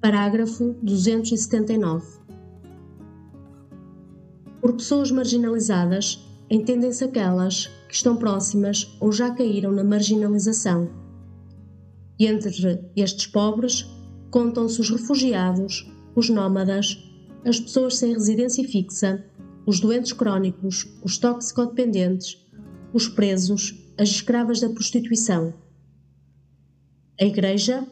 Parágrafo 279. Por pessoas marginalizadas, entendem-se aquelas que estão próximas ou já caíram na marginalização. E entre estes pobres contam-se os refugiados, os nómadas, as pessoas sem residência fixa, os doentes crónicos, os toxicodependentes, os presos, as escravas da prostituição. A Igreja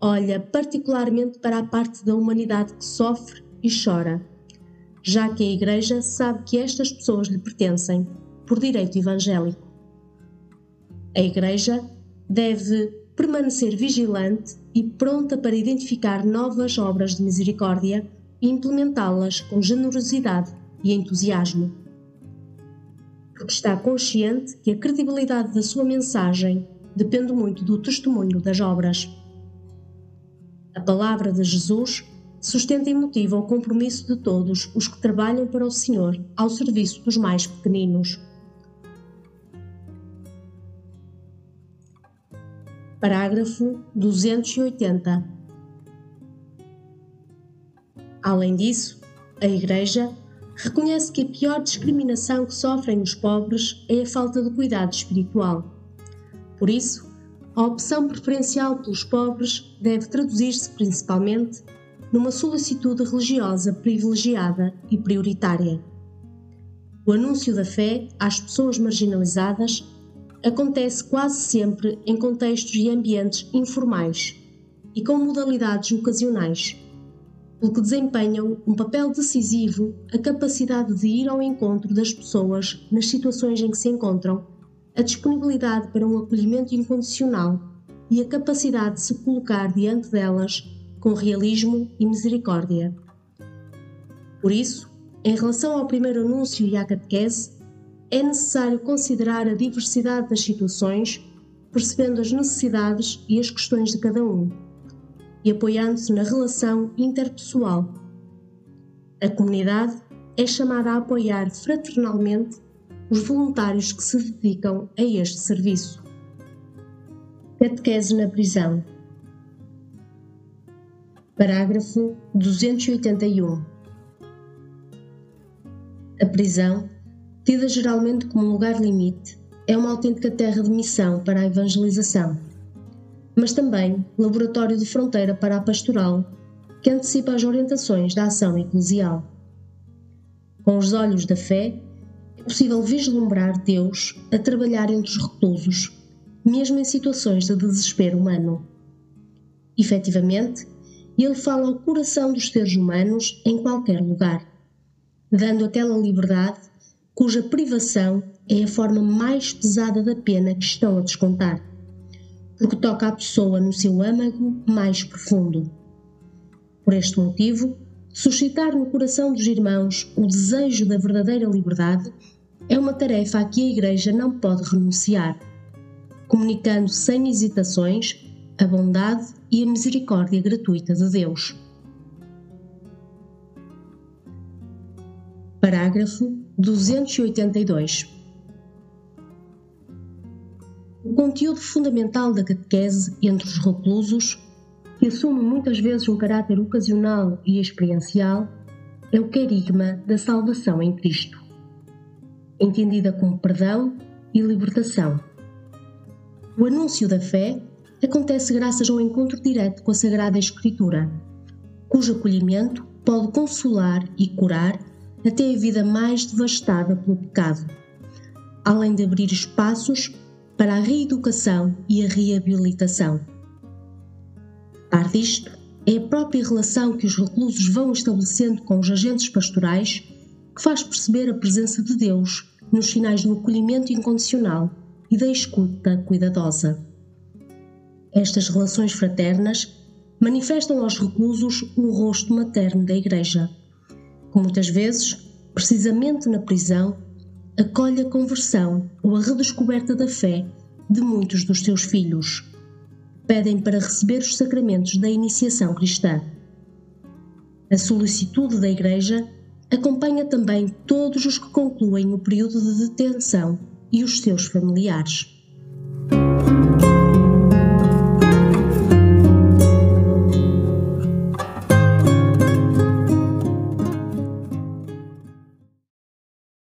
olha particularmente para a parte da humanidade que sofre e chora, já que a Igreja sabe que estas pessoas lhe pertencem por direito evangélico. A Igreja deve permanecer vigilante e pronta para identificar novas obras de misericórdia e implementá-las com generosidade e entusiasmo. Porque está consciente que a credibilidade da sua mensagem depende muito do testemunho das obras. A palavra de Jesus sustenta e motiva o compromisso de todos os que trabalham para o Senhor ao serviço dos mais pequeninos. Parágrafo 280 Além disso, a Igreja reconhece que a pior discriminação que sofrem os pobres é a falta de cuidado espiritual. Por isso, a opção preferencial pelos pobres deve traduzir-se principalmente numa solicitude religiosa privilegiada e prioritária. O anúncio da fé às pessoas marginalizadas acontece quase sempre em contextos e ambientes informais e com modalidades ocasionais pelo que desempenham um papel decisivo a capacidade de ir ao encontro das pessoas nas situações em que se encontram a disponibilidade para um acolhimento incondicional e a capacidade de se colocar diante delas com realismo e misericórdia. Por isso, em relação ao primeiro anúncio e à catequese, é necessário considerar a diversidade das situações, percebendo as necessidades e as questões de cada um, e apoiando-se na relação interpessoal. A comunidade é chamada a apoiar fraternalmente os voluntários que se dedicam a este serviço. Catequese na prisão. Parágrafo 281. A prisão, tida geralmente como um lugar limite, é uma autêntica terra de missão para a evangelização, mas também laboratório de fronteira para a pastoral, que antecipa as orientações da ação eclesial. Com os olhos da fé, é possível vislumbrar Deus a trabalhar entre os reclusos mesmo em situações de desespero humano. Efetivamente, ele fala ao coração dos seres humanos em qualquer lugar, dando aquela liberdade cuja privação é a forma mais pesada da pena que estão a descontar, porque toca a pessoa no seu âmago mais profundo. Por este motivo, suscitar no coração dos irmãos o desejo da verdadeira liberdade é uma tarefa a que a Igreja não pode renunciar comunicando sem hesitações a bondade e a misericórdia gratuita de Deus. Parágrafo 282. O conteúdo fundamental da catequese entre os reclusos, que assume muitas vezes um caráter ocasional e experiencial, é o querigma da salvação em Cristo, entendida como perdão e libertação o anúncio da fé acontece graças ao encontro direto com a Sagrada Escritura, cujo acolhimento pode consolar e curar até a vida mais devastada pelo pecado, além de abrir espaços para a reeducação e a reabilitação. Par disto, é a própria relação que os reclusos vão estabelecendo com os agentes pastorais que faz perceber a presença de Deus nos sinais do acolhimento incondicional e da escuta cuidadosa. Estas relações fraternas manifestam aos reclusos o rosto materno da Igreja, que muitas vezes, precisamente na prisão, acolhe a conversão ou a redescoberta da fé de muitos dos seus filhos. Pedem para receber os sacramentos da iniciação cristã. A solicitude da Igreja acompanha também todos os que concluem o período de detenção e os seus familiares.